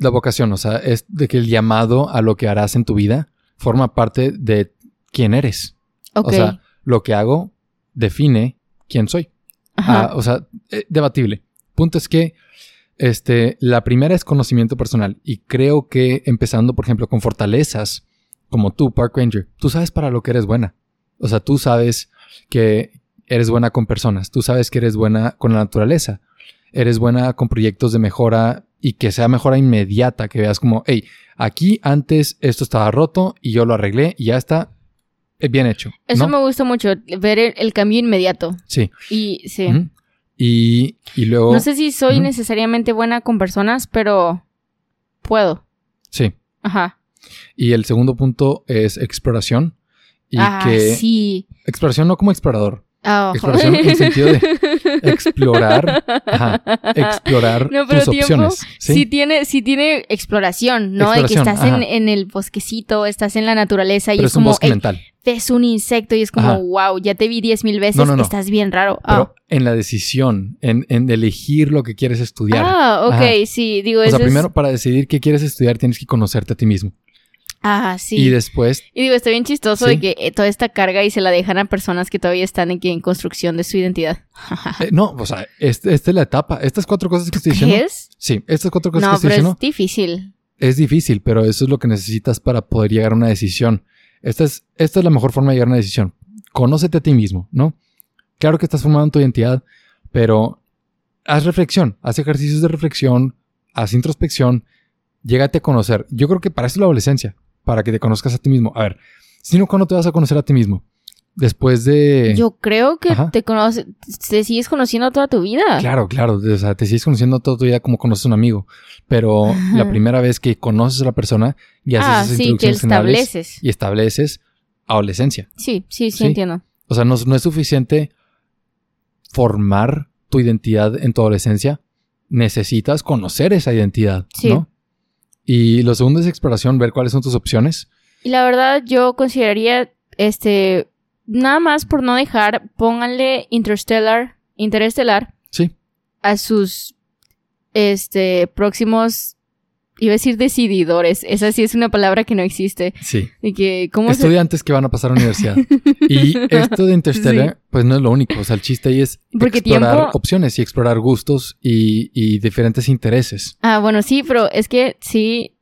la vocación, o sea, es de que el llamado a lo que harás en tu vida forma parte de quién eres. O sea, lo que hago define quién soy. Ajá. Ah, o sea, eh, debatible. Punto es que este, la primera es conocimiento personal. Y creo que empezando, por ejemplo, con fortalezas, como tú, Park Ranger, tú sabes para lo que eres buena. O sea, tú sabes que eres buena con personas. Tú sabes que eres buena con la naturaleza. Eres buena con proyectos de mejora y que sea mejora inmediata. Que veas como, hey, aquí antes esto estaba roto y yo lo arreglé y ya está eh, bien hecho. Eso ¿no? me gusta mucho, ver el, el cambio inmediato. Sí. Y sí. Y, y luego... No sé si soy necesariamente buena con personas, pero puedo. Sí. Ajá. Y el segundo punto es exploración. Y ah, que sí. exploración no como explorador, Ah, Exploración en sentido de explorar, ajá, explorar No, pero tus tiempo, opciones. Sí. Sí, tiene, sí tiene exploración, ¿no? De que estás en, el bosquecito, estás en la naturaleza y pero es es un como, bosque "Ey, mental. ves un insecto y es como, Ajá. wow, ya te vi diez mil veces, No, estás bien raro. Ah. Pero en la decisión, en, en elegir lo que quieres estudiar. Ah, ok, Ajá. sí, digo, o eso sea, es- primero para decidir qué quieres estudiar tienes que conocerte a ti mismo. Ah, sí. Y después, Y digo, está bien chistoso Sí. de que eh, toda esta carga y se la dejan a personas que todavía están en, construcción de su identidad. eh, no, o sea, este- esta es la etapa. Estas cuatro cosas que estoy ¿Qué diciendo. es? Sí, estas cuatro cosas No, que estoy pero diciendo. es difícil. es difícil, pero eso es lo que necesitas para poder llegar a una decisión. Esta es, esta es la mejor forma de llegar a una decisión. Conócete a ti mismo, ¿no? Claro que estás formando tu identidad, pero haz reflexión, haz ejercicios de reflexión, haz introspección, llégate a conocer. Yo creo que para eso es la adolescencia, para que te conozcas a ti mismo. A ver, si no, ¿cuándo te vas a conocer a ti mismo? Después de... Yo creo que Ajá. te conoces, te sigues conociendo toda tu vida. Claro, claro. O sea, te sigues conociendo toda tu vida como conoces a un amigo. Pero la primera vez que conoces a la persona y haces ah, esas sí, que estableces. y estableces adolescencia. Sí, sí, sí, Sí. entiendo. O sea, no, no es suficiente formar tu identidad en tu adolescencia. Necesitas conocer esa identidad, Sí. ¿no? Y lo segundo es exploración, ver cuáles son tus opciones. Y la verdad, yo consideraría, este, nada más por no dejar, pónganle Interstellar, Interestelar Sí. a sus, este, próximos, iba a decir decididores. Esa sí es una palabra que no existe. Sí. Y que, ¿cómo se...? Estudiantes que van a pasar a la universidad. y esto de Interstellar, pues no es lo único. O sea, el chiste ahí es Porque explorar tiempo- opciones y explorar gustos y, y diferentes intereses. Ah, bueno, sí, pero es que sí,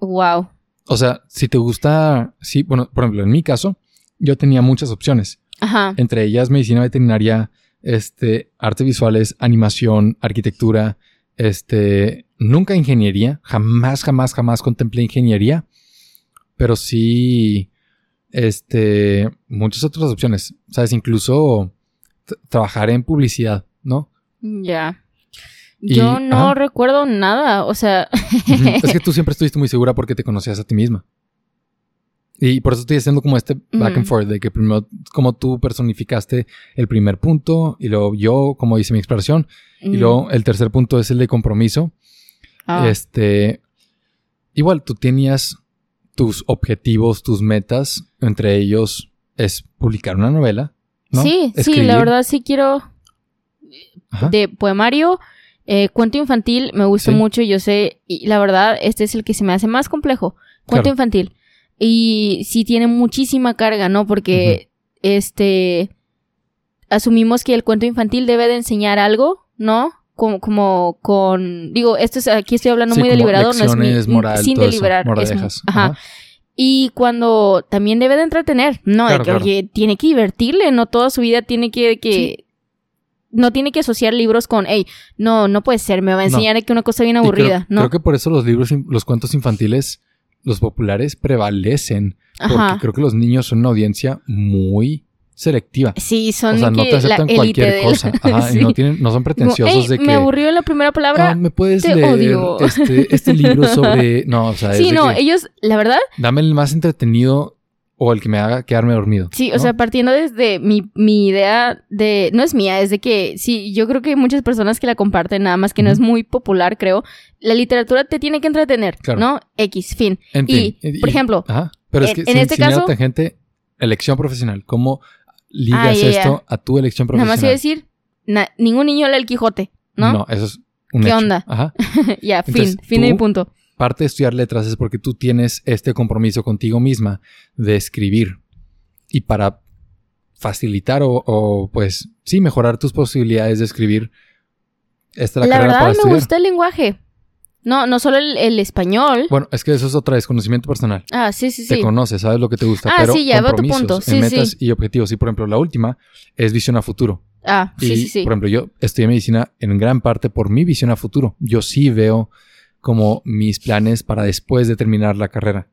wow. O sea, si te gusta, sí, bueno, por ejemplo, en mi caso, yo tenía muchas opciones. Ajá. Entre ellas medicina veterinaria, este, artes visuales, animación, arquitectura, este, nunca ingeniería, jamás, jamás, jamás contemplé ingeniería, pero sí, este, muchas otras opciones, sabes, incluso trabajar en publicidad, ¿no? Ya. Y- Yo no ajá. recuerdo nada, o sea, es que tú siempre estuviste muy segura porque te conocías a ti misma. Y por eso estoy haciendo como este back and Ujú. forth de que primero como tú personificaste el primer punto y luego yo como hice mi exploración y mm, luego el tercer punto es el de compromiso. Ah, Este igual tú tenías tus objetivos, tus metas, entre ellos es publicar una novela, ¿no? Sí, sí, la verdad sí quiero Ajá. de poemario, eh, cuento infantil, me gusta Sí. mucho, yo sé, y la verdad este es el que se me hace más complejo, cuento Claro. infantil. Y sí tiene muchísima carga, ¿no? Porque este asumimos que el cuento infantil debe de enseñar algo, ¿no? Como, como con, digo, esto es, aquí estoy hablando Sí, muy deliberado, no es mi, moral, sin todo eso, deliberar. es- moralejas. ajá. Ajá. Y cuando también debe de entretener, no, Claro, de que claro. oye, tiene que divertirle, no toda su vida tiene que, que no tiene que asociar libros con, hey, no, no puede ser, me va a No. enseñar que una cosa bien creo- aburrida, creo, ¿no? que por eso los libros, los cuentos infantiles, los populares, prevalecen. Porque Ajá. creo que los niños son una audiencia muy selectiva. Sí, son O sea, no te aceptan cualquier cosa. Ajá, Sí. y no, tienen, no son pretenciosos "Ey, de que. me aburrió la primera palabra. "Ah, ¿Me puedes te leer odio". Este, este libro sobre. No, o sea, sí, no, que, ellos, la verdad, dame el más entretenido o el que me haga quedarme dormido. sí, o sea, partiendo desde mi, mi idea de, no es mía, es de que, sí, yo creo que hay muchas personas que la comparten, nada más que no es muy popular, creo. La literatura te tiene que entretener, Claro. ¿no? X, fin. En y, fin, por ejemplo, Ajá. Pero es en- que en sin, este sin caso- tangente, elección profesional. Como ligas Ah, esto a tu elección Nada profesional. más iba a decir, na- ningún niño lee el Quijote, ¿no? eso es un ¿Qué hecho. onda? Ajá. ya, fin, fin de mi punto. Parte de estudiar letras es porque tú tienes este compromiso contigo misma de escribir. Y para facilitar o, o, pues, sí, mejorar tus posibilidades de escribir, esta es la, La carrera verdad para me estudiar. gusta el lenguaje. No, no solo el, el español. Bueno, es que eso es otra vez, conocimiento personal. ah, sí, sí, Te sí. conoces, sabes lo que te gusta, Ah, pero sí, ya veo tu punto. Sí, en metas sí. y objetivos. Y por ejemplo, la última es visión a futuro. Ah, sí, sí, sí. por ejemplo, yo estudié medicina en gran parte por mi visión a futuro. Yo sí veo como mis planes para después de terminar la carrera.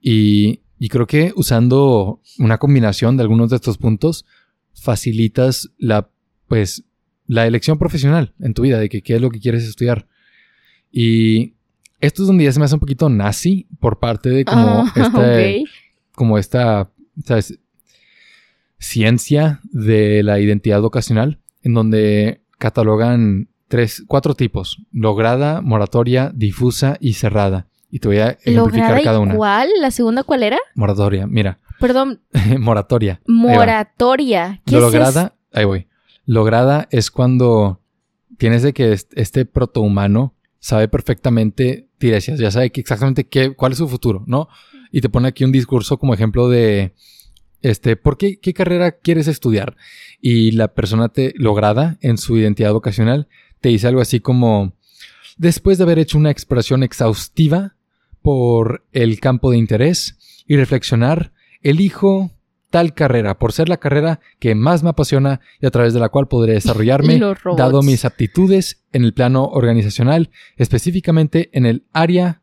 Y, y creo que usando una combinación de algunos de estos puntos, facilitas la, pues, la elección profesional en tu vida, de que qué es lo que quieres estudiar. Y esto es donde ya se me hace un poquito nazi por parte de como Ah, este, como esta, ¿sabes? Ciencia de la identidad vocacional, en donde catalogan tres, cuatro tipos: lograda, moratoria, difusa y cerrada. Y te voy a ejemplificar ¿Lograda cada una. cuál? ¿La segunda cuál era? Moratoria, mira, Perdón, moratoria. moratoria. ¿Qué es lograda, ahí voy. Lograda es cuando tienes de que est- este protohumano sabe perfectamente Tiresias, ya sabe exactamente qué, cuál es su futuro, ¿no? Y te pone aquí un discurso como ejemplo de, este, ¿por qué, qué carrera quieres estudiar? Y la persona te lograda en su identidad vocacional te dice algo así como, después de haber hecho una exploración exhaustiva por el campo de interés y reflexionar, elijo tal carrera por ser la carrera que más me apasiona y a través de la cual podré desarrollarme dado mis aptitudes en el plano organizacional, específicamente en el área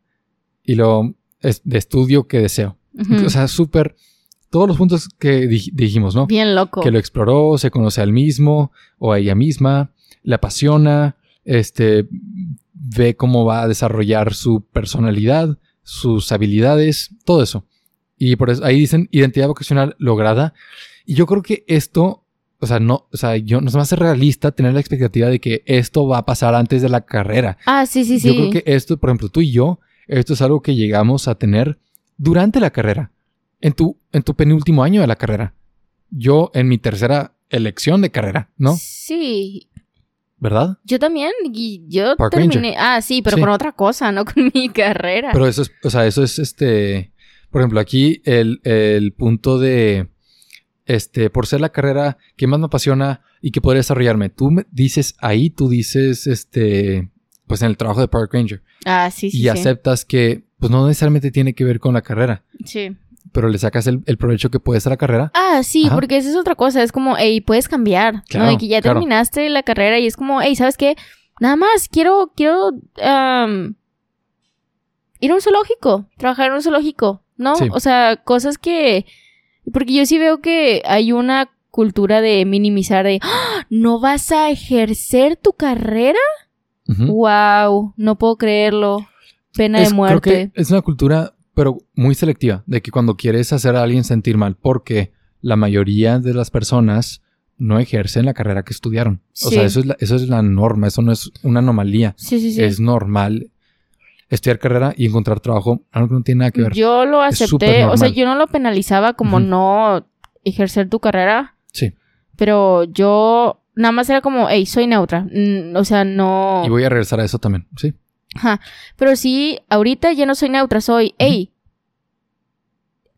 y lo es- de estudio que deseo. O sea, súper todos los puntos que dij- dijimos, ¿no? Bien loco. Que lo exploró, se conoce al mismo o a ella misma, le apasiona, este, ve cómo va a desarrollar su personalidad, sus habilidades, todo eso. Y por eso ahí dicen identidad vocacional lograda. Y yo creo que esto, o sea, no, o sea, yo no se me hace realista tener la expectativa de que esto va a pasar antes de la carrera. Ah, sí, sí, sí. Yo creo que esto, por ejemplo, tú y yo, esto es algo que llegamos a tener durante la carrera, en tu, en tu penúltimo año de la carrera. Yo en mi tercera elección de carrera, ¿no? Sí. ¿Verdad? Yo también. Y yo Park terminé. Ah, sí, pero Sí. con otra cosa, no con mi carrera. Pero eso es, o sea, eso es este, por ejemplo, aquí el, el punto de, este, por ser la carrera que más me apasiona y que podría desarrollarme. Tú me dices ahí, tú dices, este, pues en el trabajo de Park Ranger ah, sí, sí. y sí. aceptas que, pues no necesariamente tiene que ver con la carrera, Sí. pero le sacas el, el provecho que puede ser la carrera. Ah, sí, Ajá. porque esa es otra cosa. Es como, hey, puedes cambiar. Claro, ¿no? Y que ya claro. terminaste la carrera y es como, hey, ¿sabes qué? Nada más, quiero, quiero ir a un zoológico, trabajar en un zoológico, ¿no? Sí. O sea, cosas que. Porque yo sí veo que hay una cultura de minimizar de ¡Ah! ¿No vas a ejercer tu carrera? Wow, no puedo creerlo. Pena Es- de creo muerte. que es una cultura, pero muy selectiva, de que cuando quieres hacer a alguien sentir mal, porque la mayoría de las personas no ejercen la carrera que estudiaron. O sea, eso es, la, eso es la norma, eso no es una anomalía. Sí, sí, sí. Es normal estudiar carrera y encontrar trabajo, algo que no tiene nada que ver. Yo lo acepté, o sea, yo no lo penalizaba como no ejercer tu carrera, Sí. pero yo nada más era como, hey, soy neutra, Mm, o sea, no... Y voy a regresar a eso también, sí. Ajá. Pero sí, ahorita ya no soy neutra, soy, hey,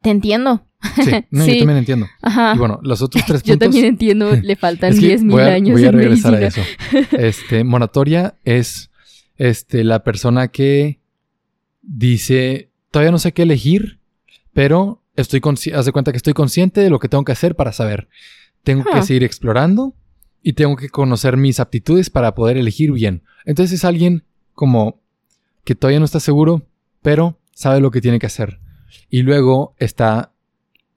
te entiendo. Sí, no, Sí. yo también entiendo. Ajá. Y bueno, los otros tres yo puntos... también entiendo, le faltan Es que 10 mil años voy a en regresar a eso. Este, moratoria es este, la persona que dice, todavía no sé qué elegir, pero estoy de cuenta que estoy consciente de lo que tengo que hacer para saber. Tengo Ah. que seguir explorando y tengo que conocer mis aptitudes para poder elegir bien. Entonces es alguien como que todavía no está seguro, pero sabe lo que tiene que hacer. Y luego está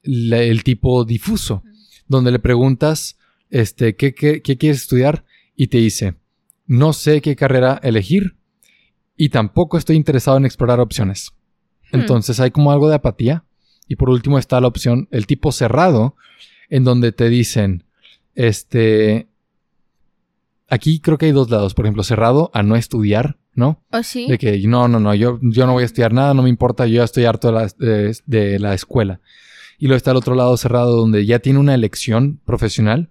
el tipo difuso, donde le preguntas, este, ¿qué, qué, qué quieres estudiar? Y te dice, no sé qué carrera elegir y tampoco estoy interesado en explorar opciones. Hmm. Entonces hay como algo de apatía. Y por último está la opción, el tipo cerrado, en donde te dicen, este, aquí creo que hay dos lados. Por ejemplo, cerrado a no estudiar, ¿no? ¿Oh, sí? De que no, no, no, yo, yo no voy a estudiar nada, no me importa, yo ya estoy harto de la, de- de la escuela. Y luego está el otro lado cerrado donde ya tiene una elección profesional,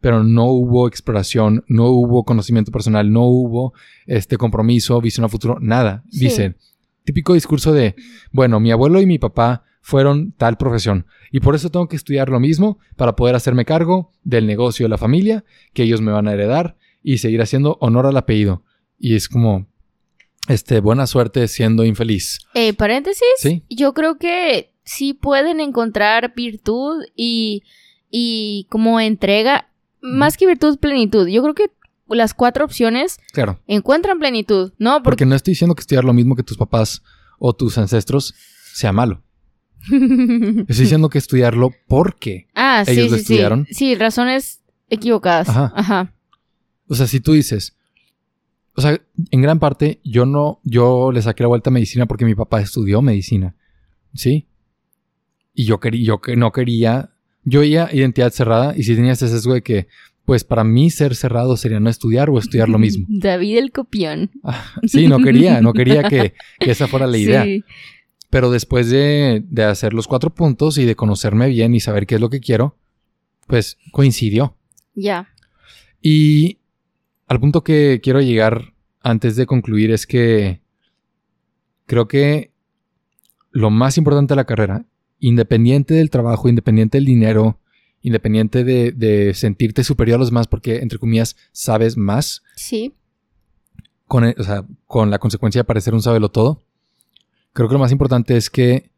pero no hubo exploración, no hubo conocimiento personal, no hubo este compromiso, visión a futuro, nada. Sí. Dice, típico discurso de, bueno, mi abuelo y mi papá fueron tal profesión y por eso tengo que estudiar lo mismo para poder hacerme cargo del negocio de la familia que ellos me van a heredar y seguir haciendo honor al apellido. Y es como, este, buena suerte siendo infeliz. Eh, paréntesis, Sí. yo creo que sí pueden encontrar virtud y, y como entrega, más que virtud, plenitud. Yo creo que las cuatro opciones Claro. encuentran plenitud, ¿no? Porque Porque no estoy diciendo que estudiar lo mismo que tus papás o tus ancestros sea malo. Estoy diciendo que estudiarlo porque. ah, sí, ellos lo sí, sí. estudiaron. Sí, razones equivocadas. Ajá. Ajá. O sea, si tú dices. O sea, en gran parte yo no. Yo le saqué la vuelta a medicina porque mi papá estudió medicina. ¿Sí? Y yo quería. Yo no quería. Yo veía identidad cerrada y si tenía ese sesgo de que. Pues para mí ser cerrado sería no estudiar o estudiar lo mismo. David el copión. Ah, sí, no quería, no quería que, que esa fuera la idea. Sí. Pero después de, de hacer los cuatro puntos y de conocerme bien y saber qué es lo que quiero, pues coincidió. Ya. Y al punto que quiero llegar antes de concluir es que creo que lo más importante de la carrera, independiente del trabajo, independiente del dinero, independiente de, de sentirte superior a los demás porque, entre comillas, sabes más, Sí. con, el- o sea, con la consecuencia de parecer un sabelo todo. Creo que lo más importante es que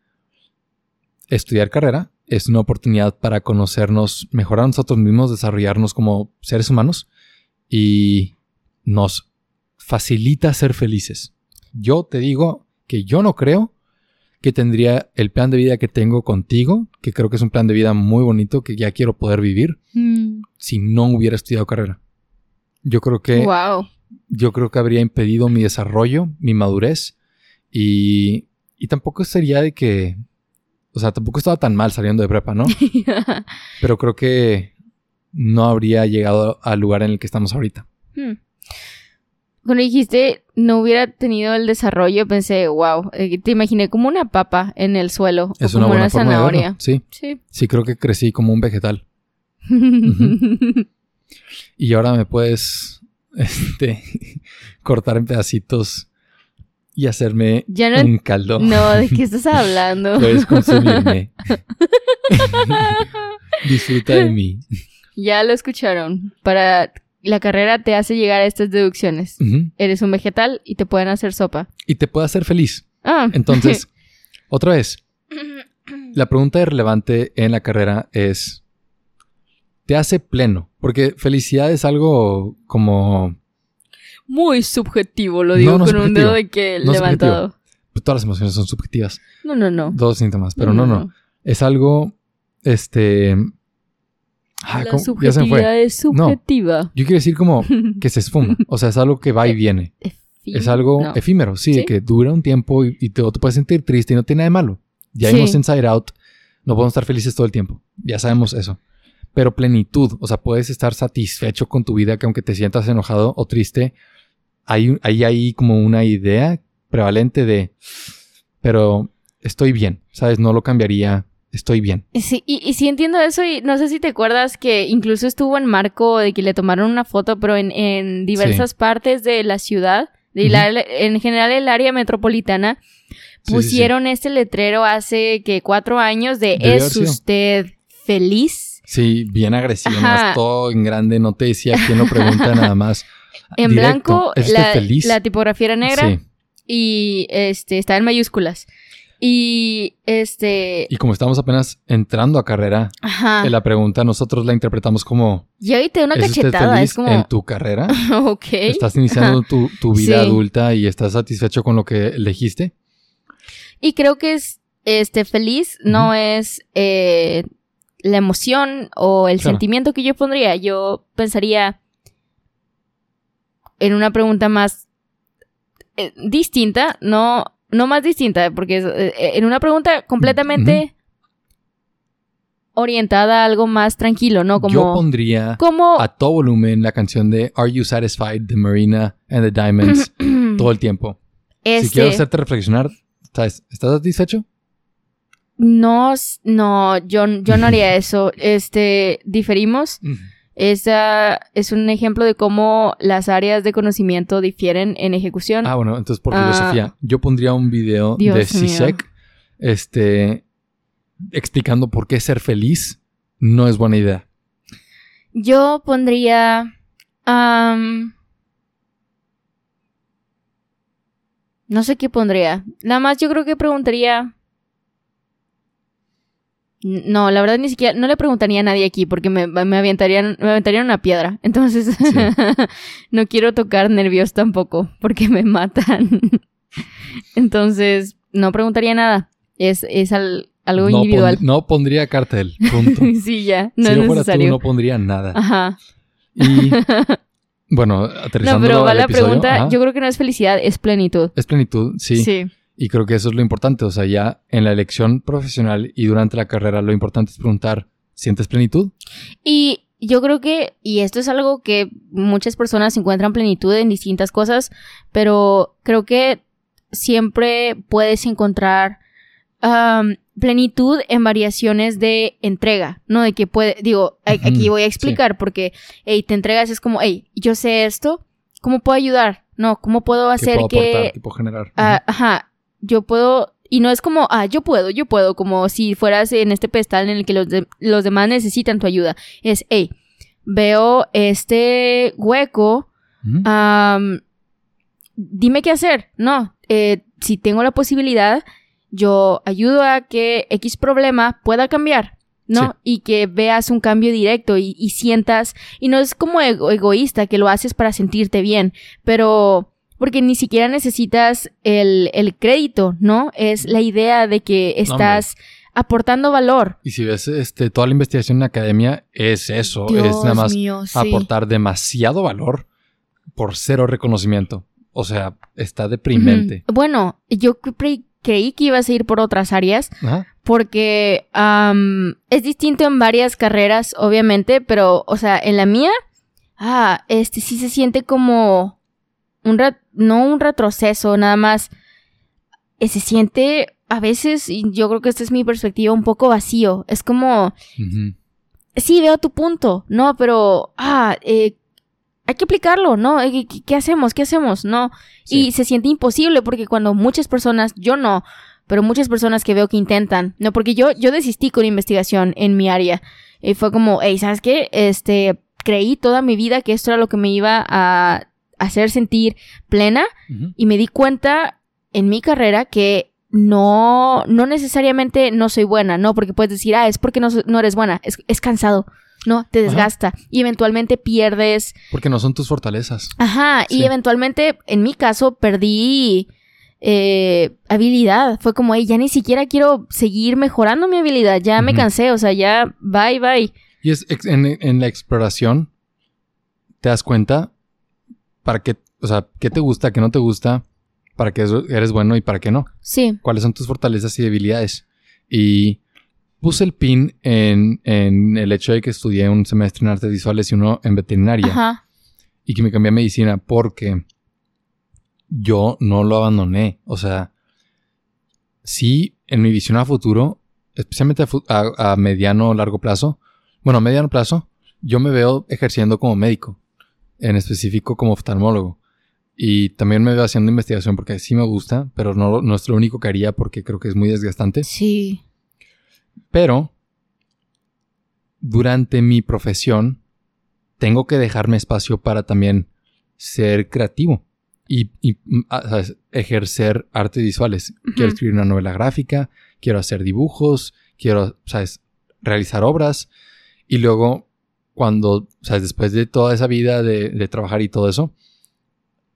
estudiar carrera es una oportunidad para conocernos, mejorar a nosotros mismos, desarrollarnos como seres humanos y nos facilita ser felices. Yo te digo que yo no creo que tendría el plan de vida que tengo contigo, que creo que es un plan de vida muy bonito que ya quiero poder vivir Mm, si no hubiera estudiado carrera. Yo creo que wow. yo creo que habría impedido mi desarrollo, mi madurez y, y tampoco sería de que, o sea, tampoco estaba tan mal saliendo de prepa, ¿no? Pero creo que no habría llegado al lugar en el que estamos ahorita. Hmm. Cuando dijiste no hubiera tenido el desarrollo, pensé, wow, eh, te imaginé como una papa en el suelo. Es o una como buena una forma de zanahoria. verlo. Sí, Sí. sí creo que crecí como un vegetal. Y ahora me puedes, este, cortar en pedacitos y hacerme Ya no- un caldo. no, ¿de qué estás hablando? Puedes consumirme. Disfruta de mí. ya lo escucharon. Para la carrera te hace llegar a estas deducciones. Eres un vegetal y te pueden hacer sopa. Y te puede hacer feliz. Ah. Entonces, otra vez, la pregunta relevante en la carrera es, ¿te hace pleno? Porque felicidad es algo como... Muy subjetivo, lo digo no con un dedo de que No levantado. pues, todas las emociones son subjetivas. No, no, no. Dos síntomas, pero no, no. Es algo, este... ah, La ¿cómo? Subjetividad es subjetiva. Yo quiero decir como que se esfuma. O sea, es algo que va y viene. Es algo No. efímero, sí, ¿Sí? que dura un tiempo y, y te, te puedes sentir triste y no tiene nada de malo. Ya Sí. vimos Inside Out, no podemos estar felices todo el tiempo. Ya sabemos eso. Pero plenitud, o sea, puedes estar satisfecho con tu vida que aunque te sientas enojado o triste, hay, hay ahí como una idea prevalente de, pero estoy bien, ¿sabes? No lo cambiaría, estoy bien. Sí, y, y sí entiendo eso y no sé si te acuerdas que incluso estuvo en marco de que le tomaron una foto, pero en, en diversas partes de la ciudad, de la- en general el área metropolitana, Sí, sí, sí. pusieron este letrero hace que cuatro años de ¿Es usted feliz? Sí, bien agresivo, más todo en grande, no te decía quién lo pregunta nada más. En Directo, blanco, ¿es usted la, feliz? la tipografía era negra Sí. y este está en mayúsculas. Y este. Y como estamos apenas entrando a carrera, Ajá. la pregunta nosotros la interpretamos como Y ahí te una ¿Es cachetada. feliz Es como. en tu carrera? ok. ¿Estás iniciando tu, tu vida Sí. adulta y estás satisfecho con lo que elegiste? Y creo que es este feliz, no es eh, la emoción o el Claro. sentimiento que yo pondría. Yo pensaría en una pregunta más eh, distinta, no, no más distinta, porque es, eh, en una pregunta completamente orientada a algo más tranquilo, ¿no? Como, Yo pondría como a todo volumen la canción de Are You Satisfied de Marina and the Diamonds todo el tiempo. este, Si quiero hacerte reflexionar, ¿sabes? ¿estás satisfecho? No, no, yo, yo no haría eso. Este, diferimos. Esa es un ejemplo de cómo las áreas de conocimiento difieren en ejecución. Ah, bueno, entonces por Ah. filosofía, yo pondría un video Dios de mío. CISEC este, explicando por qué ser feliz no es buena idea. Yo pondría. am, no sé qué pondría. Nada más yo creo que preguntaría. No, la verdad ni siquiera. No le preguntaría a nadie aquí porque me, me aventarían, me aventarían una piedra. Entonces. no quiero tocar nervios tampoco porque me matan. Entonces, no preguntaría nada. Es, es al- algo no, individual. pon- no pondría cartel, punto. sí, ya. No si es yo fuera tú, necesario. no pondría nada. Ajando Y bueno, aterrizando No, pero va la episodio, pregunta, ajá, yo creo que no es felicidad, es plenitud. es plenitud, sí, Sí. Y creo que eso es lo importante. O sea, ya en la elección profesional y durante la carrera, lo importante es preguntar: ¿sientes plenitud? Y yo creo que, y esto es algo que muchas personas encuentran plenitud en distintas cosas, pero creo que siempre puedes encontrar am, plenitud en variaciones de entrega, ¿no? De que puede, digo, aquí voy a explicar, porque, hey, te entregas, es como, hey, yo sé esto, ¿cómo puedo ayudar? No, ¿cómo puedo ¿Qué hacer puedo que... aportar? ¿Qué puedo generar? Ah, ajá, yo puedo, y no es como, ah, yo puedo, yo puedo, como si fueras en este pedestal en el que los, de- los demás necesitan tu ayuda. Es, hey, veo este hueco, am, dime qué hacer. No, eh, si tengo la posibilidad, yo ayudo a que X problema pueda cambiar. ¿no? Sí. Y que veas un cambio directo y, y sientas, y no es como ego- egoísta que lo haces para sentirte bien, pero porque ni siquiera necesitas el, el crédito, ¿no? Es la idea de que estás aportando valor. Y si ves este, toda la investigación en la academia, es eso. es nada más mío, sí. aportar demasiado valor por cero reconocimiento. O sea, está deprimente. Bueno, yo cre- creí que ibas a ir por otras áreas porque es distinto en varias carreras, obviamente, pero, o sea, en la mía, ah, este sí se siente como un, re- no un retroceso, nada más, eh, se siente a veces, y yo creo que esta es mi perspectiva, un poco vacío. Es como, sí, veo tu punto, no, pero, ah, eh, hay que aplicarlo, ¿no? Eh, ¿Qué, qué hacemos? ¿Qué hacemos? No. Sí. Y se siente imposible porque cuando muchas personas, yo no, pero muchas personas que veo que intentan, no, porque yo, yo desistí con investigación en mi área. Y fue como, hey, ¿sabes qué? Este, creí toda mi vida que esto era lo que me iba a hacer sentir plena y me di cuenta en mi carrera que no, no necesariamente no soy buena, no, porque puedes decir, ah, es porque no, no eres buena, es, es cansado, no, te Ajá. desgasta y eventualmente pierdes Porque no son tus fortalezas. Ajá, y eventualmente, en mi caso, perdí eh, habilidad. Fue como, "Ey, ya ni siquiera quiero seguir mejorando mi habilidad, ya me cansé, o sea, ya, bye, bye. Y es en, en la exploración, te das cuenta para qué, o sea, qué te gusta, qué no te gusta, para qué eres bueno y para qué no. Sí, Cuáles son tus fortalezas y debilidades. Y puse el pin en, en el hecho de que estudié un semestre en artes visuales y uno en veterinaria. ajá, y que me cambié a medicina porque yo no lo abandoné. O sea, sí, en mi visión a futuro, especialmente a- a mediano o largo plazo, bueno, a mediano plazo, yo me veo ejerciendo como médico, en específico como oftalmólogo. Y también me veo haciendo investigación porque sí me gusta, pero no, no es lo único que haría porque creo que es muy desgastante. sí, Pero durante mi profesión tengo que dejarme espacio para también ser creativo y, y, mm, ¿sabes? ejercer artes visuales. Quiero escribir una novela gráfica, quiero hacer dibujos, quiero, ¿sabes? realizar obras y luego cuando, ¿sabes? después de toda esa vida de, de trabajar y todo eso,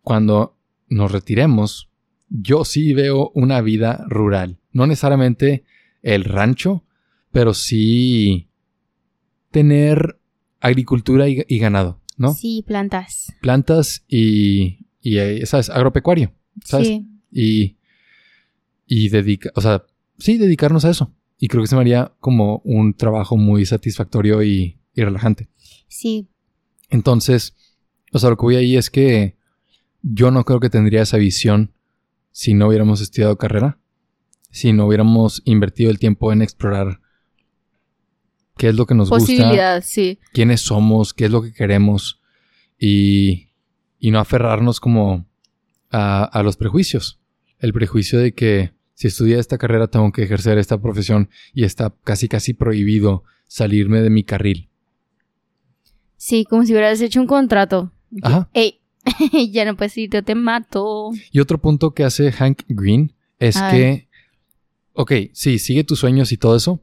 cuando nos retiremos, yo sí veo una vida rural. No necesariamente el rancho, pero sí tener agricultura y, y ganado, ¿no? sí, plantas. Plantas y, y, eh, ¿sabes? Agropecuario, ¿sabes? Sí, Y, y dedica, o sea, sí, dedicarnos a eso. Y creo que se me haría como un trabajo muy satisfactorio y, y relajante. Sí, Entonces, o sea, lo que voy ahí es que yo no creo que tendría esa visión si no hubiéramos estudiado carrera. si no hubiéramos invertido el tiempo en explorar qué es lo que nos gusta, sí. quiénes somos, qué es lo que queremos y, y no aferrarnos como a, a los prejuicios. El prejuicio de que si estudié esta carrera tengo que ejercer esta profesión y está casi casi prohibido salirme de mi carril. Sí, como si hubieras hecho un contrato. Ajá. Ey, ya no puedes irte, te mato. Y otro punto que hace Hank Green es que, ok, sí, sigue tus sueños y todo eso,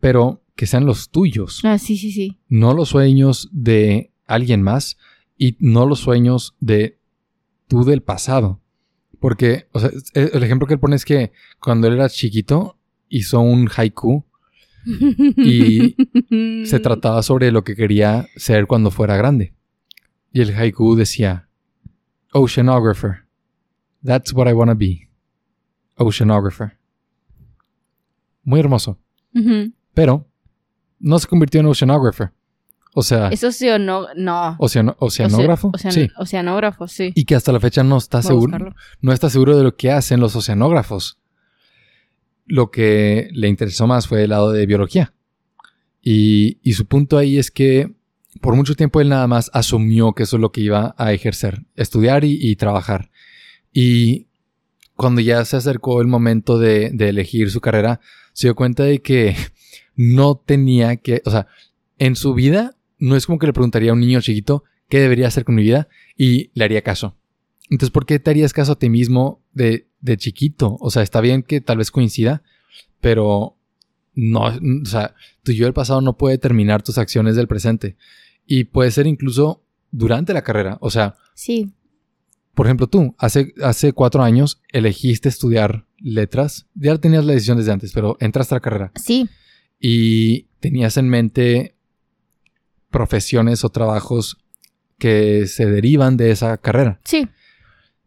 pero que sean los tuyos, Ah, sí, sí, sí. no los sueños de alguien más y no los sueños de tú del pasado. Porque, o sea, el ejemplo que él pone es que cuando él era chiquito hizo un haiku Y se trataba sobre lo que quería ser cuando fuera grande. Y el haiku decía, Oceanographer. That's what I wanna be. Oceanographer. Muy hermoso. Ujú. Pero no se convirtió en oceanographer. O sea, Eso sí o no. No. oceano- oceanógrafo. Ocean- sí. Oceanógrafo, sí. Y que hasta la fecha no está Voy seguro, no está seguro de lo que hacen los oceanógrafos. Lo que le interesó más fue el lado de biología. Y, y su punto ahí es que por mucho tiempo él nada más asumió que eso es lo que iba a ejercer, estudiar y, y trabajar. Y cuando ya se acercó el momento de, de elegir su carrera, se dio cuenta de que no tenía que, o sea, en su vida no es como que le preguntaría a un niño chiquito qué debería hacer con mi vida y le haría caso. Entonces, ¿por qué te harías caso a ti mismo de, de chiquito? O sea, está bien que tal vez coincida, pero no, o sea, tu yo del pasado no puede determinar tus acciones del presente. Y puede ser incluso durante la carrera. O sea, Sí. por ejemplo, tú, hace, hace cuatro años elegiste estudiar letras. Ya tenías la decisión desde antes, pero entraste a la carrera Sí. y tenías en mente profesiones o trabajos que se derivan de esa carrera. Sí.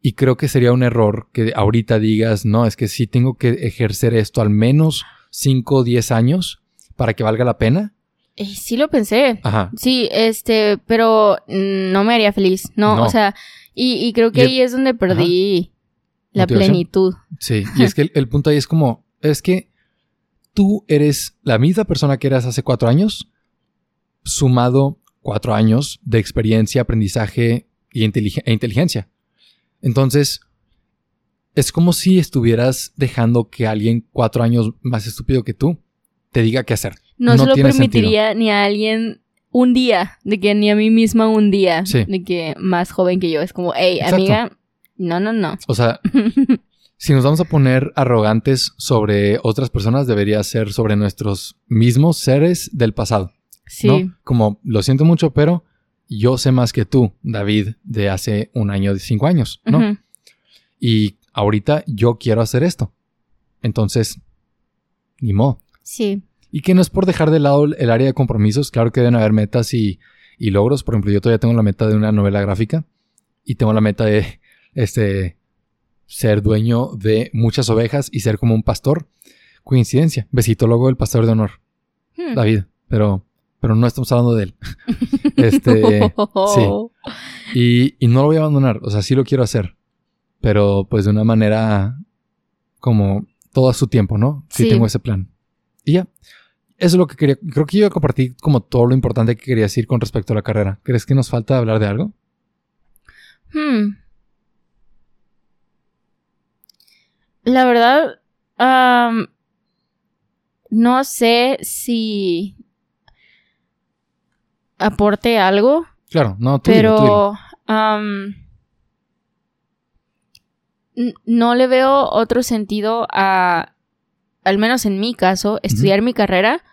Y creo que sería un error que ahorita digas, no, es que sí tengo que ejercer esto al menos 5 o 10 años para que valga la pena. Eh, sí lo pensé. Ajá. Sí, este, pero no me haría feliz. No, No. o sea, y, y creo que Y- ahí es donde perdí la ¿Motivación? plenitud. Sí. Y es que el, el punto ahí es como, es que tú eres la misma persona que eras hace cuatro años, sumado cuatro años de experiencia, aprendizaje y e inteligencia. Entonces, es como si estuvieras dejando que alguien cuatro años más estúpido que tú te diga qué hacer. No, No se lo permitiría ni a alguien un día, de que ni a mí misma un día, Sí. de que más joven que yo. Es como, hey, Exacto. amiga, no, no, no. O sea, si nos vamos a poner arrogantes sobre otras personas, debería ser sobre nuestros mismos seres del pasado. Sí. ¿no? Como, lo siento mucho, pero yo sé más que tú, David, de hace un año, de cinco años, ¿no? Y ahorita yo quiero hacer esto. Entonces, ni modo. Sí. Y que no es por dejar de lado el área de compromisos, claro que deben haber metas y, y logros. Por ejemplo, yo todavía tengo la meta de una novela gráfica y tengo la meta de este ser dueño de muchas ovejas y ser como un pastor. Coincidencia. Besito logo del pastor de honor, Hmm. David. Pero, pero no estamos hablando de él. este, sí. Y, y no lo voy a abandonar. O sea, sí lo quiero hacer. Pero pues de una manera como todo a su tiempo, ¿no? Sí, Sí. tengo ese plan. Y ya. Eso es lo que quería. Creo que yo compartí como todo lo importante que quería decir con respecto a la carrera. ¿Crees que nos falta hablar de algo? Hmm. La verdad, no sé si aporte algo, Claro, no, tú dilo, tú dilo. pero no le veo otro sentido a, al menos en mi caso, estudiar mi carrera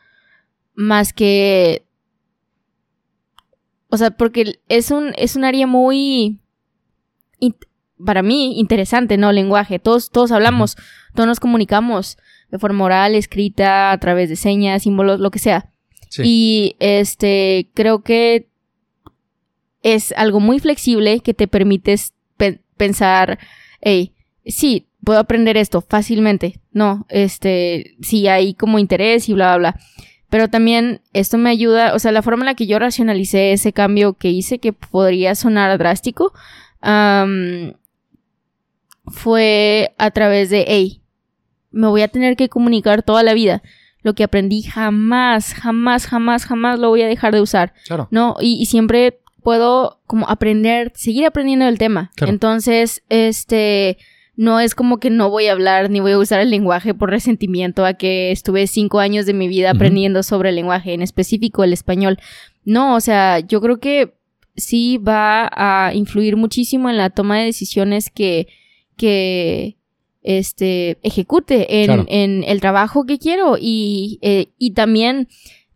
más que, o sea, porque es un, es un área muy, para mí, interesante, ¿no? Lenguaje, todos, todos hablamos, todos nos comunicamos de forma oral, escrita, a través de señas, símbolos, lo que sea. Y este, creo que es algo muy flexible que te permites pe- pensar, hey, sí, puedo aprender esto fácilmente. No, este, sí hay como interés y bla, bla, bla. Pero también esto me ayuda, o sea, la forma en la que yo racionalicé ese cambio que hice, que podría sonar drástico, fue a través de, hey, me voy a tener que comunicar toda la vida. Lo que aprendí jamás, jamás, jamás, jamás lo voy a dejar de usar. Claro. ¿no? Y, y siempre puedo como aprender, seguir aprendiendo del tema. Claro. Entonces, este, no es como que no voy a hablar ni voy a usar el lenguaje por resentimiento a que estuve cinco años de mi vida aprendiendo sobre el lenguaje, en específico el español. No, o sea, yo creo que sí va a influir muchísimo en la toma de decisiones que, que este, ejecute en, Claro. en el trabajo que quiero y, eh, y también,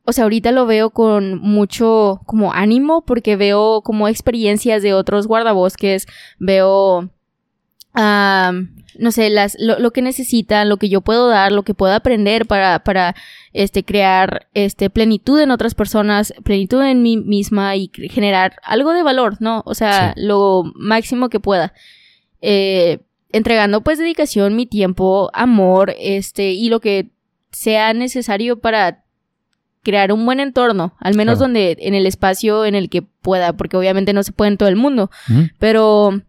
o sea, ahorita lo veo con mucho como ánimo porque veo como experiencias de otros guardabosques, veo, am, no sé, las, lo, lo que necesitan, lo que yo puedo dar, lo que puedo aprender para, para este, crear este, plenitud en otras personas, plenitud en mí misma y generar algo de valor, ¿no? O sea, Sí. lo máximo que pueda. Eh, entregando pues dedicación, mi tiempo, amor, este, y lo que sea necesario para crear un buen entorno, al menos Claro. donde, en el espacio en el que pueda, porque obviamente no se puede en todo el mundo, pero,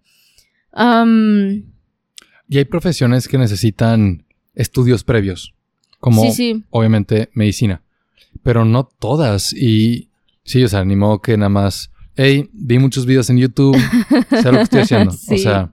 am, Y hay profesiones que necesitan estudios previos, como sí, sí, obviamente medicina, pero no todas. Y sí, o sea, ni modo que nada más, hey, vi muchos videos en YouTube, sé lo que estoy haciendo. Sí, O sea,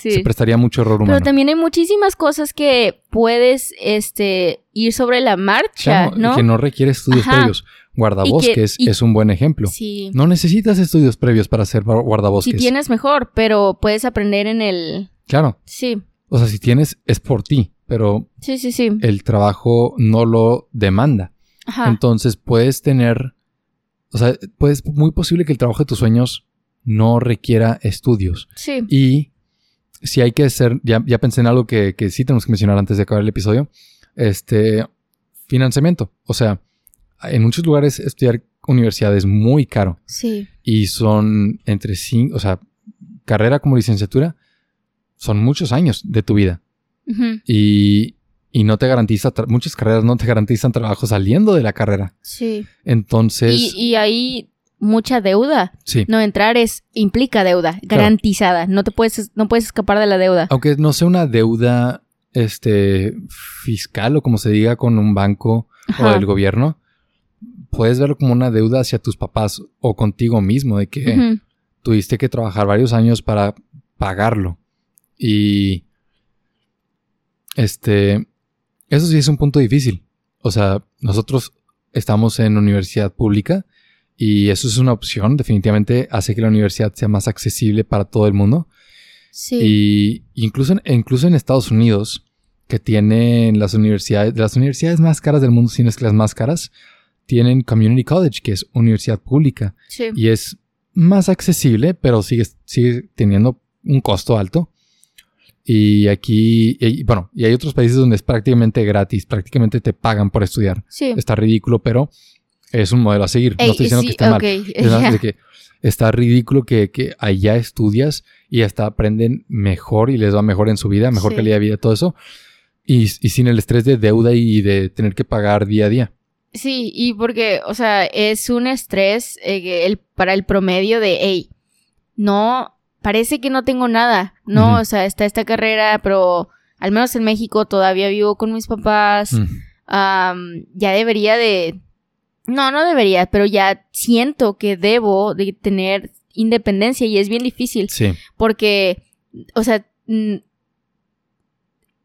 sí. se prestaría mucho error humano. Pero también hay muchísimas cosas que puedes, este, ir sobre la marcha, Claro, ¿no? Que no requiere estudios Ajá. previos. Guardabosques y- es un buen ejemplo. Sí. No necesitas estudios previos para guar- guardabosques. Si tienes mejor, pero puedes aprender en el... Claro. Sí, O sea, si tienes, es por ti, pero sí, sí, sí. el trabajo no lo demanda. Ajá. Entonces puedes tener, o sea, pues muy posible que el trabajo de tus sueños no requiera estudios. Sí. Y si hay que hacer, ya, ya pensé en algo que, que sí tenemos que mencionar antes de acabar el episodio, este, financiamiento. O sea, en muchos lugares estudiar universidad es muy caro Sí. y son entre cinco, o sea, carrera como licenciatura, son muchos años de tu vida y, y no te garantiza, muchas carreras no te garantizan trabajo saliendo de la carrera. Sí. Entonces, Y, y hay mucha deuda. sí. No entrar es implica deuda, garantizada. No te puedes, no puedes escapar de la deuda. Aunque no sea una deuda este, fiscal o como se diga con un banco o del gobierno, puedes verlo como una deuda hacia tus papás o contigo mismo, de que tuviste que trabajar varios años para pagarlo. Y este, eso sí es un punto difícil. O sea, nosotros estamos en universidad pública y eso es una opción. Definitivamente hace que la universidad sea más accesible para todo el mundo. Sí. Y incluso en, incluso en Estados Unidos, que tienen las universidades, de las universidades más caras del mundo, si no es que las más caras, tienen Community College, que es universidad pública. sí. Y es más accesible, pero sigue, sigue teniendo un costo alto. Y aquí, y- bueno, y hay otros países donde es prácticamente gratis, prácticamente te pagan por estudiar. Sí. Está ridículo, pero es un modelo a seguir. Ey, no estoy diciendo sí, que esté mal. Es de que está ridículo que, que allá estudias y hasta aprenden mejor y les va mejor en su vida, mejor Sí. calidad de vida, todo eso. Y, y sin el estrés de deuda y de tener que pagar día a día. Sí, y porque, o sea, es un estrés eh, el, para el promedio de, hey, no, parece que no tengo nada, no, o sea, está esta carrera, pero al menos en México todavía vivo con mis papás, ya debería de, no, no debería, pero ya siento que debo de tener independencia y es bien difícil Sí, porque, o sea,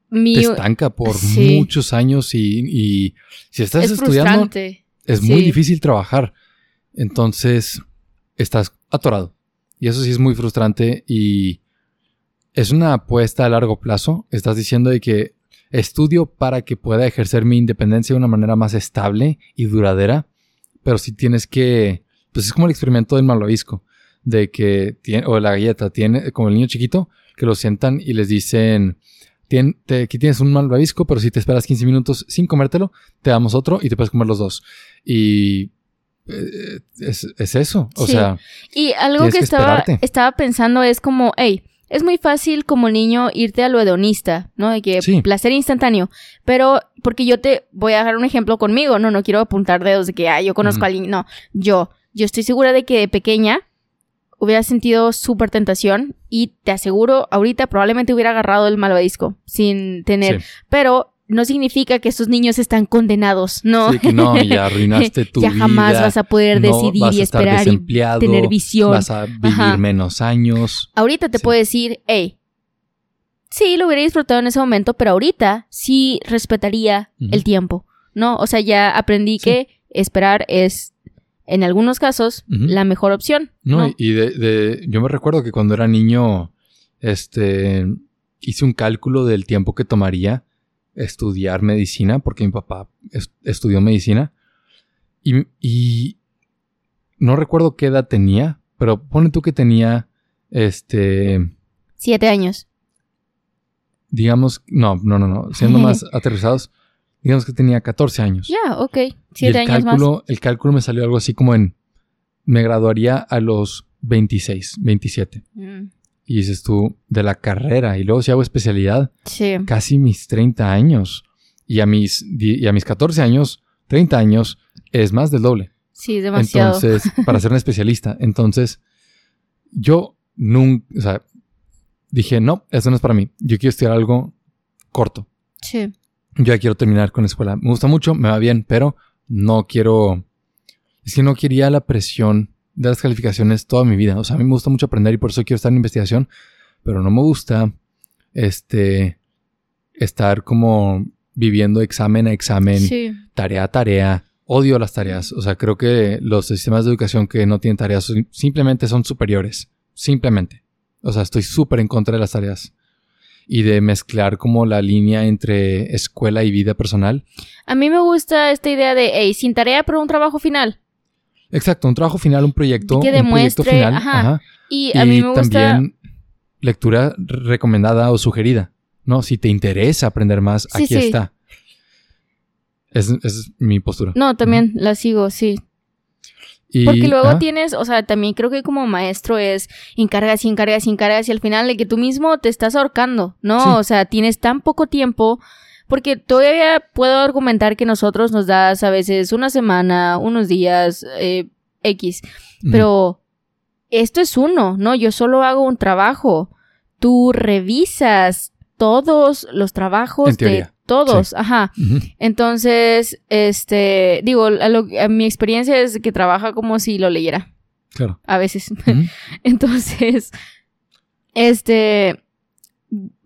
mi, te estanca por Sí. muchos años y, y si estás es estudiando frustrante. es muy difícil trabajar. Entonces estás atorado. Y eso sí es muy frustrante y es una apuesta a largo plazo. Estás diciendo de que estudio para que pueda ejercer mi independencia de una manera más estable y duradera, pero si tienes que, pues es como el experimento del malvavisco, de que tiene, o la galleta, tiene, como el niño chiquito, que lo sientan y les dicen, "Tien- te- aquí tienes un malvavisco, pero si te esperas 15 minutos sin comértelo, te damos otro y te puedes comer los dos. Y eh, es, es eso, o Sí. sea, Y algo que, que estaba, esperarte. estaba pensando es como, hey, es muy fácil como niño irte a lo hedonista, ¿no? De que Sí. placer instantáneo. Pero, porque yo te voy a dar un ejemplo conmigo, no, no quiero apuntar dedos de que, ah, yo conozco Ujú. a alguien, no, yo, yo estoy segura de que de pequeña, hubiera sentido súper tentación y te aseguro, ahorita probablemente hubiera agarrado el malvadisco sin tener, Sí. pero no significa que estos niños están condenados, no. Sí, que no, ya arruinaste tu ya vida. jamás vas a poder no decidir vas y a estar esperar y tener visión. Vas a vivir Ajá. menos años. Ahorita te Sí. puedo decir, hey, sí, lo hubiera disfrutado en ese momento, pero ahorita sí respetaría el tiempo, ¿no? O sea, ya aprendí Sí. que esperar es, en algunos casos, la mejor opción. No, No, y- y de, de- yo me recuerdo que cuando era niño, este, hice un cálculo del tiempo que tomaría estudiar medicina, porque mi papá es- estudió medicina, y, y no recuerdo qué edad tenía, pero pone tú que tenía, este, Siete años. digamos, no, no, no, no, siendo más aterrizados, digamos que tenía 14 años. Ya, ok. Siete el años cálculo, el cálculo me salió algo así como en, me graduaría a los 26, 27. más. Mm, Y dices tú, de la carrera, y luego si hago especialidad, Sí. casi mis 30 años. Y a mis, y a mis 14 años, 30 años, es más del doble. Sí, demasiado. Entonces, para ser un especialista. Entonces, yo nunca, o sea, dije, no, esto no es para mí. Yo quiero estudiar algo corto. sí. Yo ya quiero terminar con la escuela. Me gusta mucho, me va bien, pero no quiero, es que no quería la presión de las calificaciones toda mi vida. O sea, a mí me gusta mucho aprender y por eso quiero estar en investigación, pero no me gusta, este, estar como viviendo examen a examen, Sí. tarea a tarea. Odio las tareas. O sea, creo que los sistemas de educación que no tienen tareas simplemente son superiores. Simplemente. O sea, estoy súper en contra de las tareas. Y de mezclar como la línea entre escuela y vida personal. A mí me gusta esta idea de, hey, sin tarea, pero un trabajo final. Exacto, un trabajo final, un proyecto. Que un proyecto demuestre, final. ajá. ajá. Y a mí me gusta... también lectura recomendada o sugerida. ¿No? Si te interesa aprender más, Sí, aquí sí. está. Es, es mi postura. No, también la sigo, sí. Y- Porque luego tienes, o sea, también creo que como maestro es encargas y encargas y encargas y al final de que tú mismo te estás ahorcando, ¿no? Sí. O sea, tienes tan poco tiempo. Porque todavía puedo argumentar que nosotros nos das a veces una semana, unos días, eh, X. Pero esto es uno, ¿no? Yo solo hago un trabajo. Tú revisas todos los trabajos de todos, ajá. Entonces, este, digo, a lo- a mi experiencia es que trabaja como si lo leyera, Claro. a veces. Entonces, este,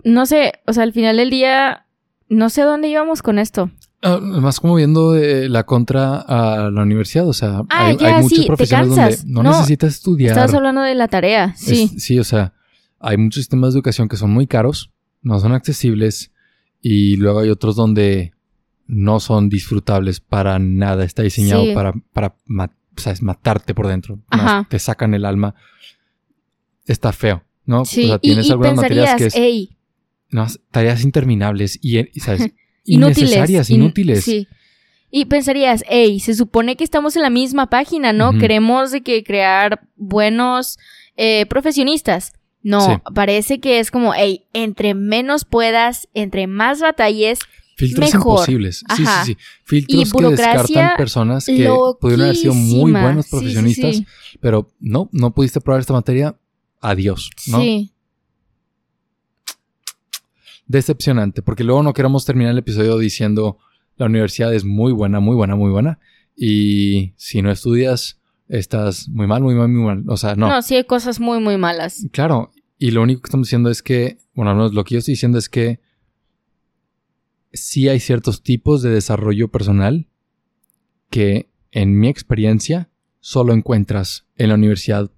no sé, o sea, al final del día, no sé dónde íbamos con esto. Ah, más como viendo de la contra a la universidad, o sea, Ah, hay, ya, hay muchas sí, profesiones donde no, No, necesitas estudiar. Estabas hablando de la tarea, Es- sí. sí, o sea, hay muchos sistemas de educación que son muy caros, no son accesibles y luego hay otros donde no son disfrutables para nada. Está diseñado Sí. para, para matarte por dentro. Ajá. Te sacan el alma. Está feo, ¿no? Sí, o sea, tienes y algunas materias que es no, tareas interminables y, y, ¿sabes? inútiles. innecesarias, in- inútiles. sí. Y pensarías, hey, se supone que estamos en la misma página, ¿no? Queremos de que crear buenos eh, profesionistas. No, Sí. parece que es como, hey, entre menos puedas, entre más batalles, Filtros mejor. imposibles. Sí, Ajá. sí, sí. Filtros que descartan personas que pudieron haber sido muy loquísima. buenos sí, profesionistas, sí. pero no, no pudiste probar esta materia. Adiós, ¿no? Sí. Decepcionante, porque luego no queremos terminar el episodio diciendo la universidad es muy buena, muy buena, muy buena. Y si no estudias, estás muy mal, muy mal, muy mal. O sea, no. No. sí hay cosas muy, muy malas. Claro, y lo único que estamos diciendo es que, bueno, al menos lo que yo estoy diciendo es que sí hay ciertos tipos de desarrollo personal que, en mi experiencia, solo encuentras en la universidad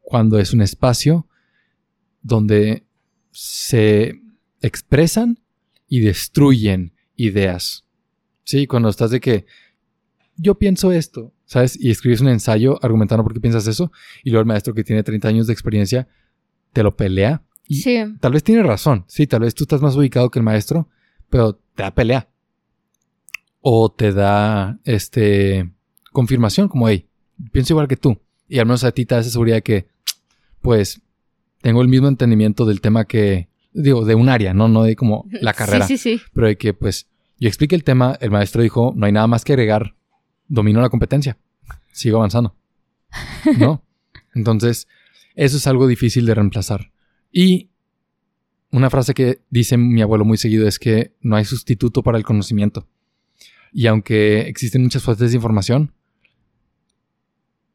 cuando es un espacio donde se expresan y destruyen ideas. Sí, cuando estás de que yo pienso esto, ¿sabes? Y escribes un ensayo argumentando por qué piensas eso, y luego el maestro que tiene 30 años de experiencia te lo pelea. Y Sí. tal vez tiene razón, sí, tal vez tú estás más ubicado que el maestro, pero te da pelea. O te da, este, confirmación, como, hey, pienso igual que tú. Y al menos a ti te da esa seguridad de que, pues, tengo el mismo entendimiento del tema que, digo, de un área, ¿no? No de como la carrera. Sí, sí, sí. Pero de que, pues, yo expliqué el tema, el maestro dijo, no hay nada más que agregar, domino la competencia, sigo avanzando. ¿No? Entonces, Eso es algo difícil de reemplazar. Y una frase que dice mi abuelo muy seguido es que no hay sustituto para el conocimiento. Y aunque existen muchas fuentes de información,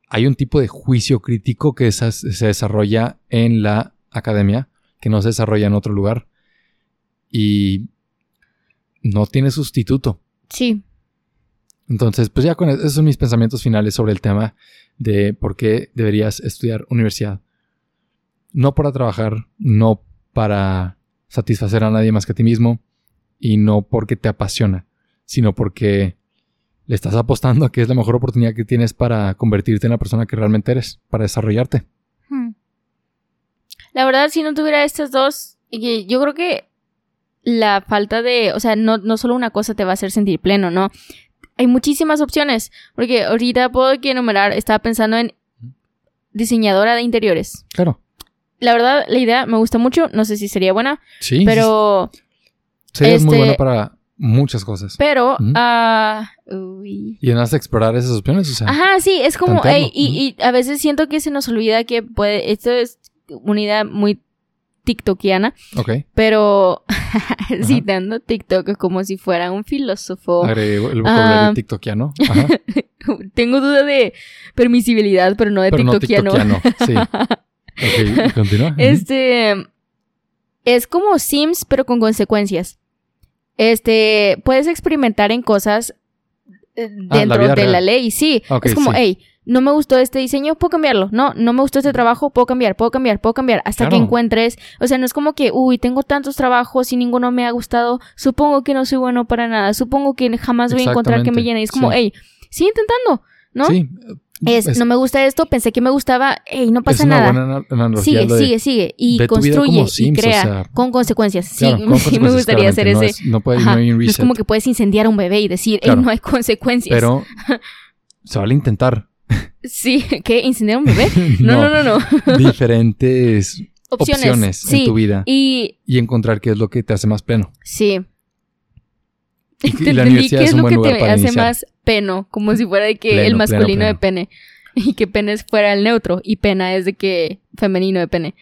hay un tipo de juicio crítico que se desarrolla en la academia, que no se desarrolla en otro lugar. Y no tiene sustituto. Sí. Entonces, pues ya con esos son mis pensamientos finales sobre el tema de por qué deberías estudiar universidad. No para trabajar, no para satisfacer a nadie más que a ti mismo y no porque te apasiona, sino porque le estás apostando a que es la mejor oportunidad que tienes para convertirte en la persona que realmente eres, para desarrollarte. La verdad, si no tuviera estas dos, yo creo que la falta de, o sea, no, no solo una cosa te va a hacer sentir pleno, ¿no? Hay muchísimas opciones, porque ahorita puedo aquí enumerar, estaba pensando en diseñadora de interiores. Claro. La verdad, la idea me gusta mucho, no sé si sería buena, sí, pero... Sería muy buena este, para muchas cosas. Pero, ah, y en explorar esas opciones, o sea. Ajá, sí, es como, y, y, a veces siento que se nos olvida que puede, esto es una idea muy tiktokiana. Ok. Pero citando TikTok como si fuera un filósofo. Agrego el vocabulario ah, tiktokiano. Ajá. Tengo duda de permisibilidad, pero no de pero tiktokiano. No sí. ok, continúa. Este es como Sims, pero con consecuencias. Este, puedes experimentar en cosas eh, ah, dentro de la ley, sí. es como, hey, no me gustó este diseño, puedo cambiarlo. No, no me gustó este trabajo, puedo cambiar, puedo cambiar, puedo cambiar. Hasta que encuentres. O sea, no es como que, uy, tengo tantos trabajos y ninguno me ha gustado. Supongo que no soy bueno para nada. Supongo que jamás voy a encontrar que me llene. Y es como, hey, sigue intentando, ¿no? Sí. Es, no me gusta esto, pensé que me gustaba, hey, no pasa nada. sigue, sigue, sigue. Y construye y crea con consecuencias. sí, me gustaría hacer ese. no, puede, no, hay un es como que puedes incendiar a un bebé y decir, hey, no hay consecuencias. Pero se vale intentar. Sí, ¿qué? ¿Incendiar un bebé? No, no, no, no. diferentes opciones, en tu vida. Y... y encontrar qué es lo que te hace más pleno. Sí. La universidad es, un buen lugar para hace más peno, como si fuera de que el masculino de pene. Y que pene fuera el neutro. Y pena es de que femenino de pene.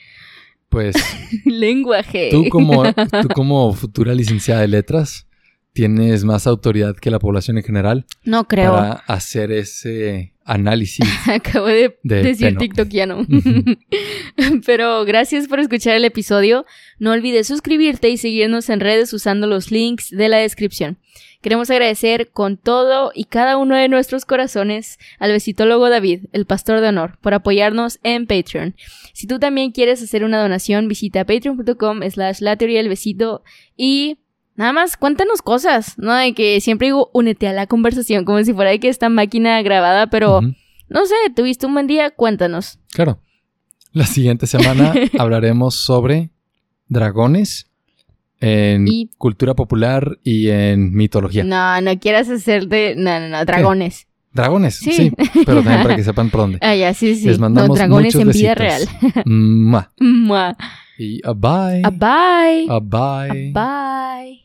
Pues. Lenguaje. Tú como, tú como futura licenciada de letras, tienes más autoridad que la población en general. No creo. Para hacer ese análisis. Acabo de, decir TikTokiano. Pero gracias por escuchar el episodio. No olvides suscribirte y seguirnos en redes usando los links de la descripción. Queremos agradecer con todo y cada uno de nuestros corazones al besitólogo David, el pastor de honor, por apoyarnos en Patreon. Si tú también quieres hacer una donación, visita patreon.com slash la teoría del besito y Nada más cuéntanos cosas, ¿no? De que siempre digo, únete a la conversación, como si fuera de que esta máquina grabada, pero no sé, tuviste un buen día, cuéntanos. Claro. La siguiente semana hablaremos sobre dragones en cultura popular y en mitología. No, no quieras hacerte. No, no, no, dragones. Dragones, sí. pero también para que sepan por dónde. Ah, ya, sí, sí. Les mandamos dragones en vida real. Mua. Y a bye. A bye. A bye. A bye.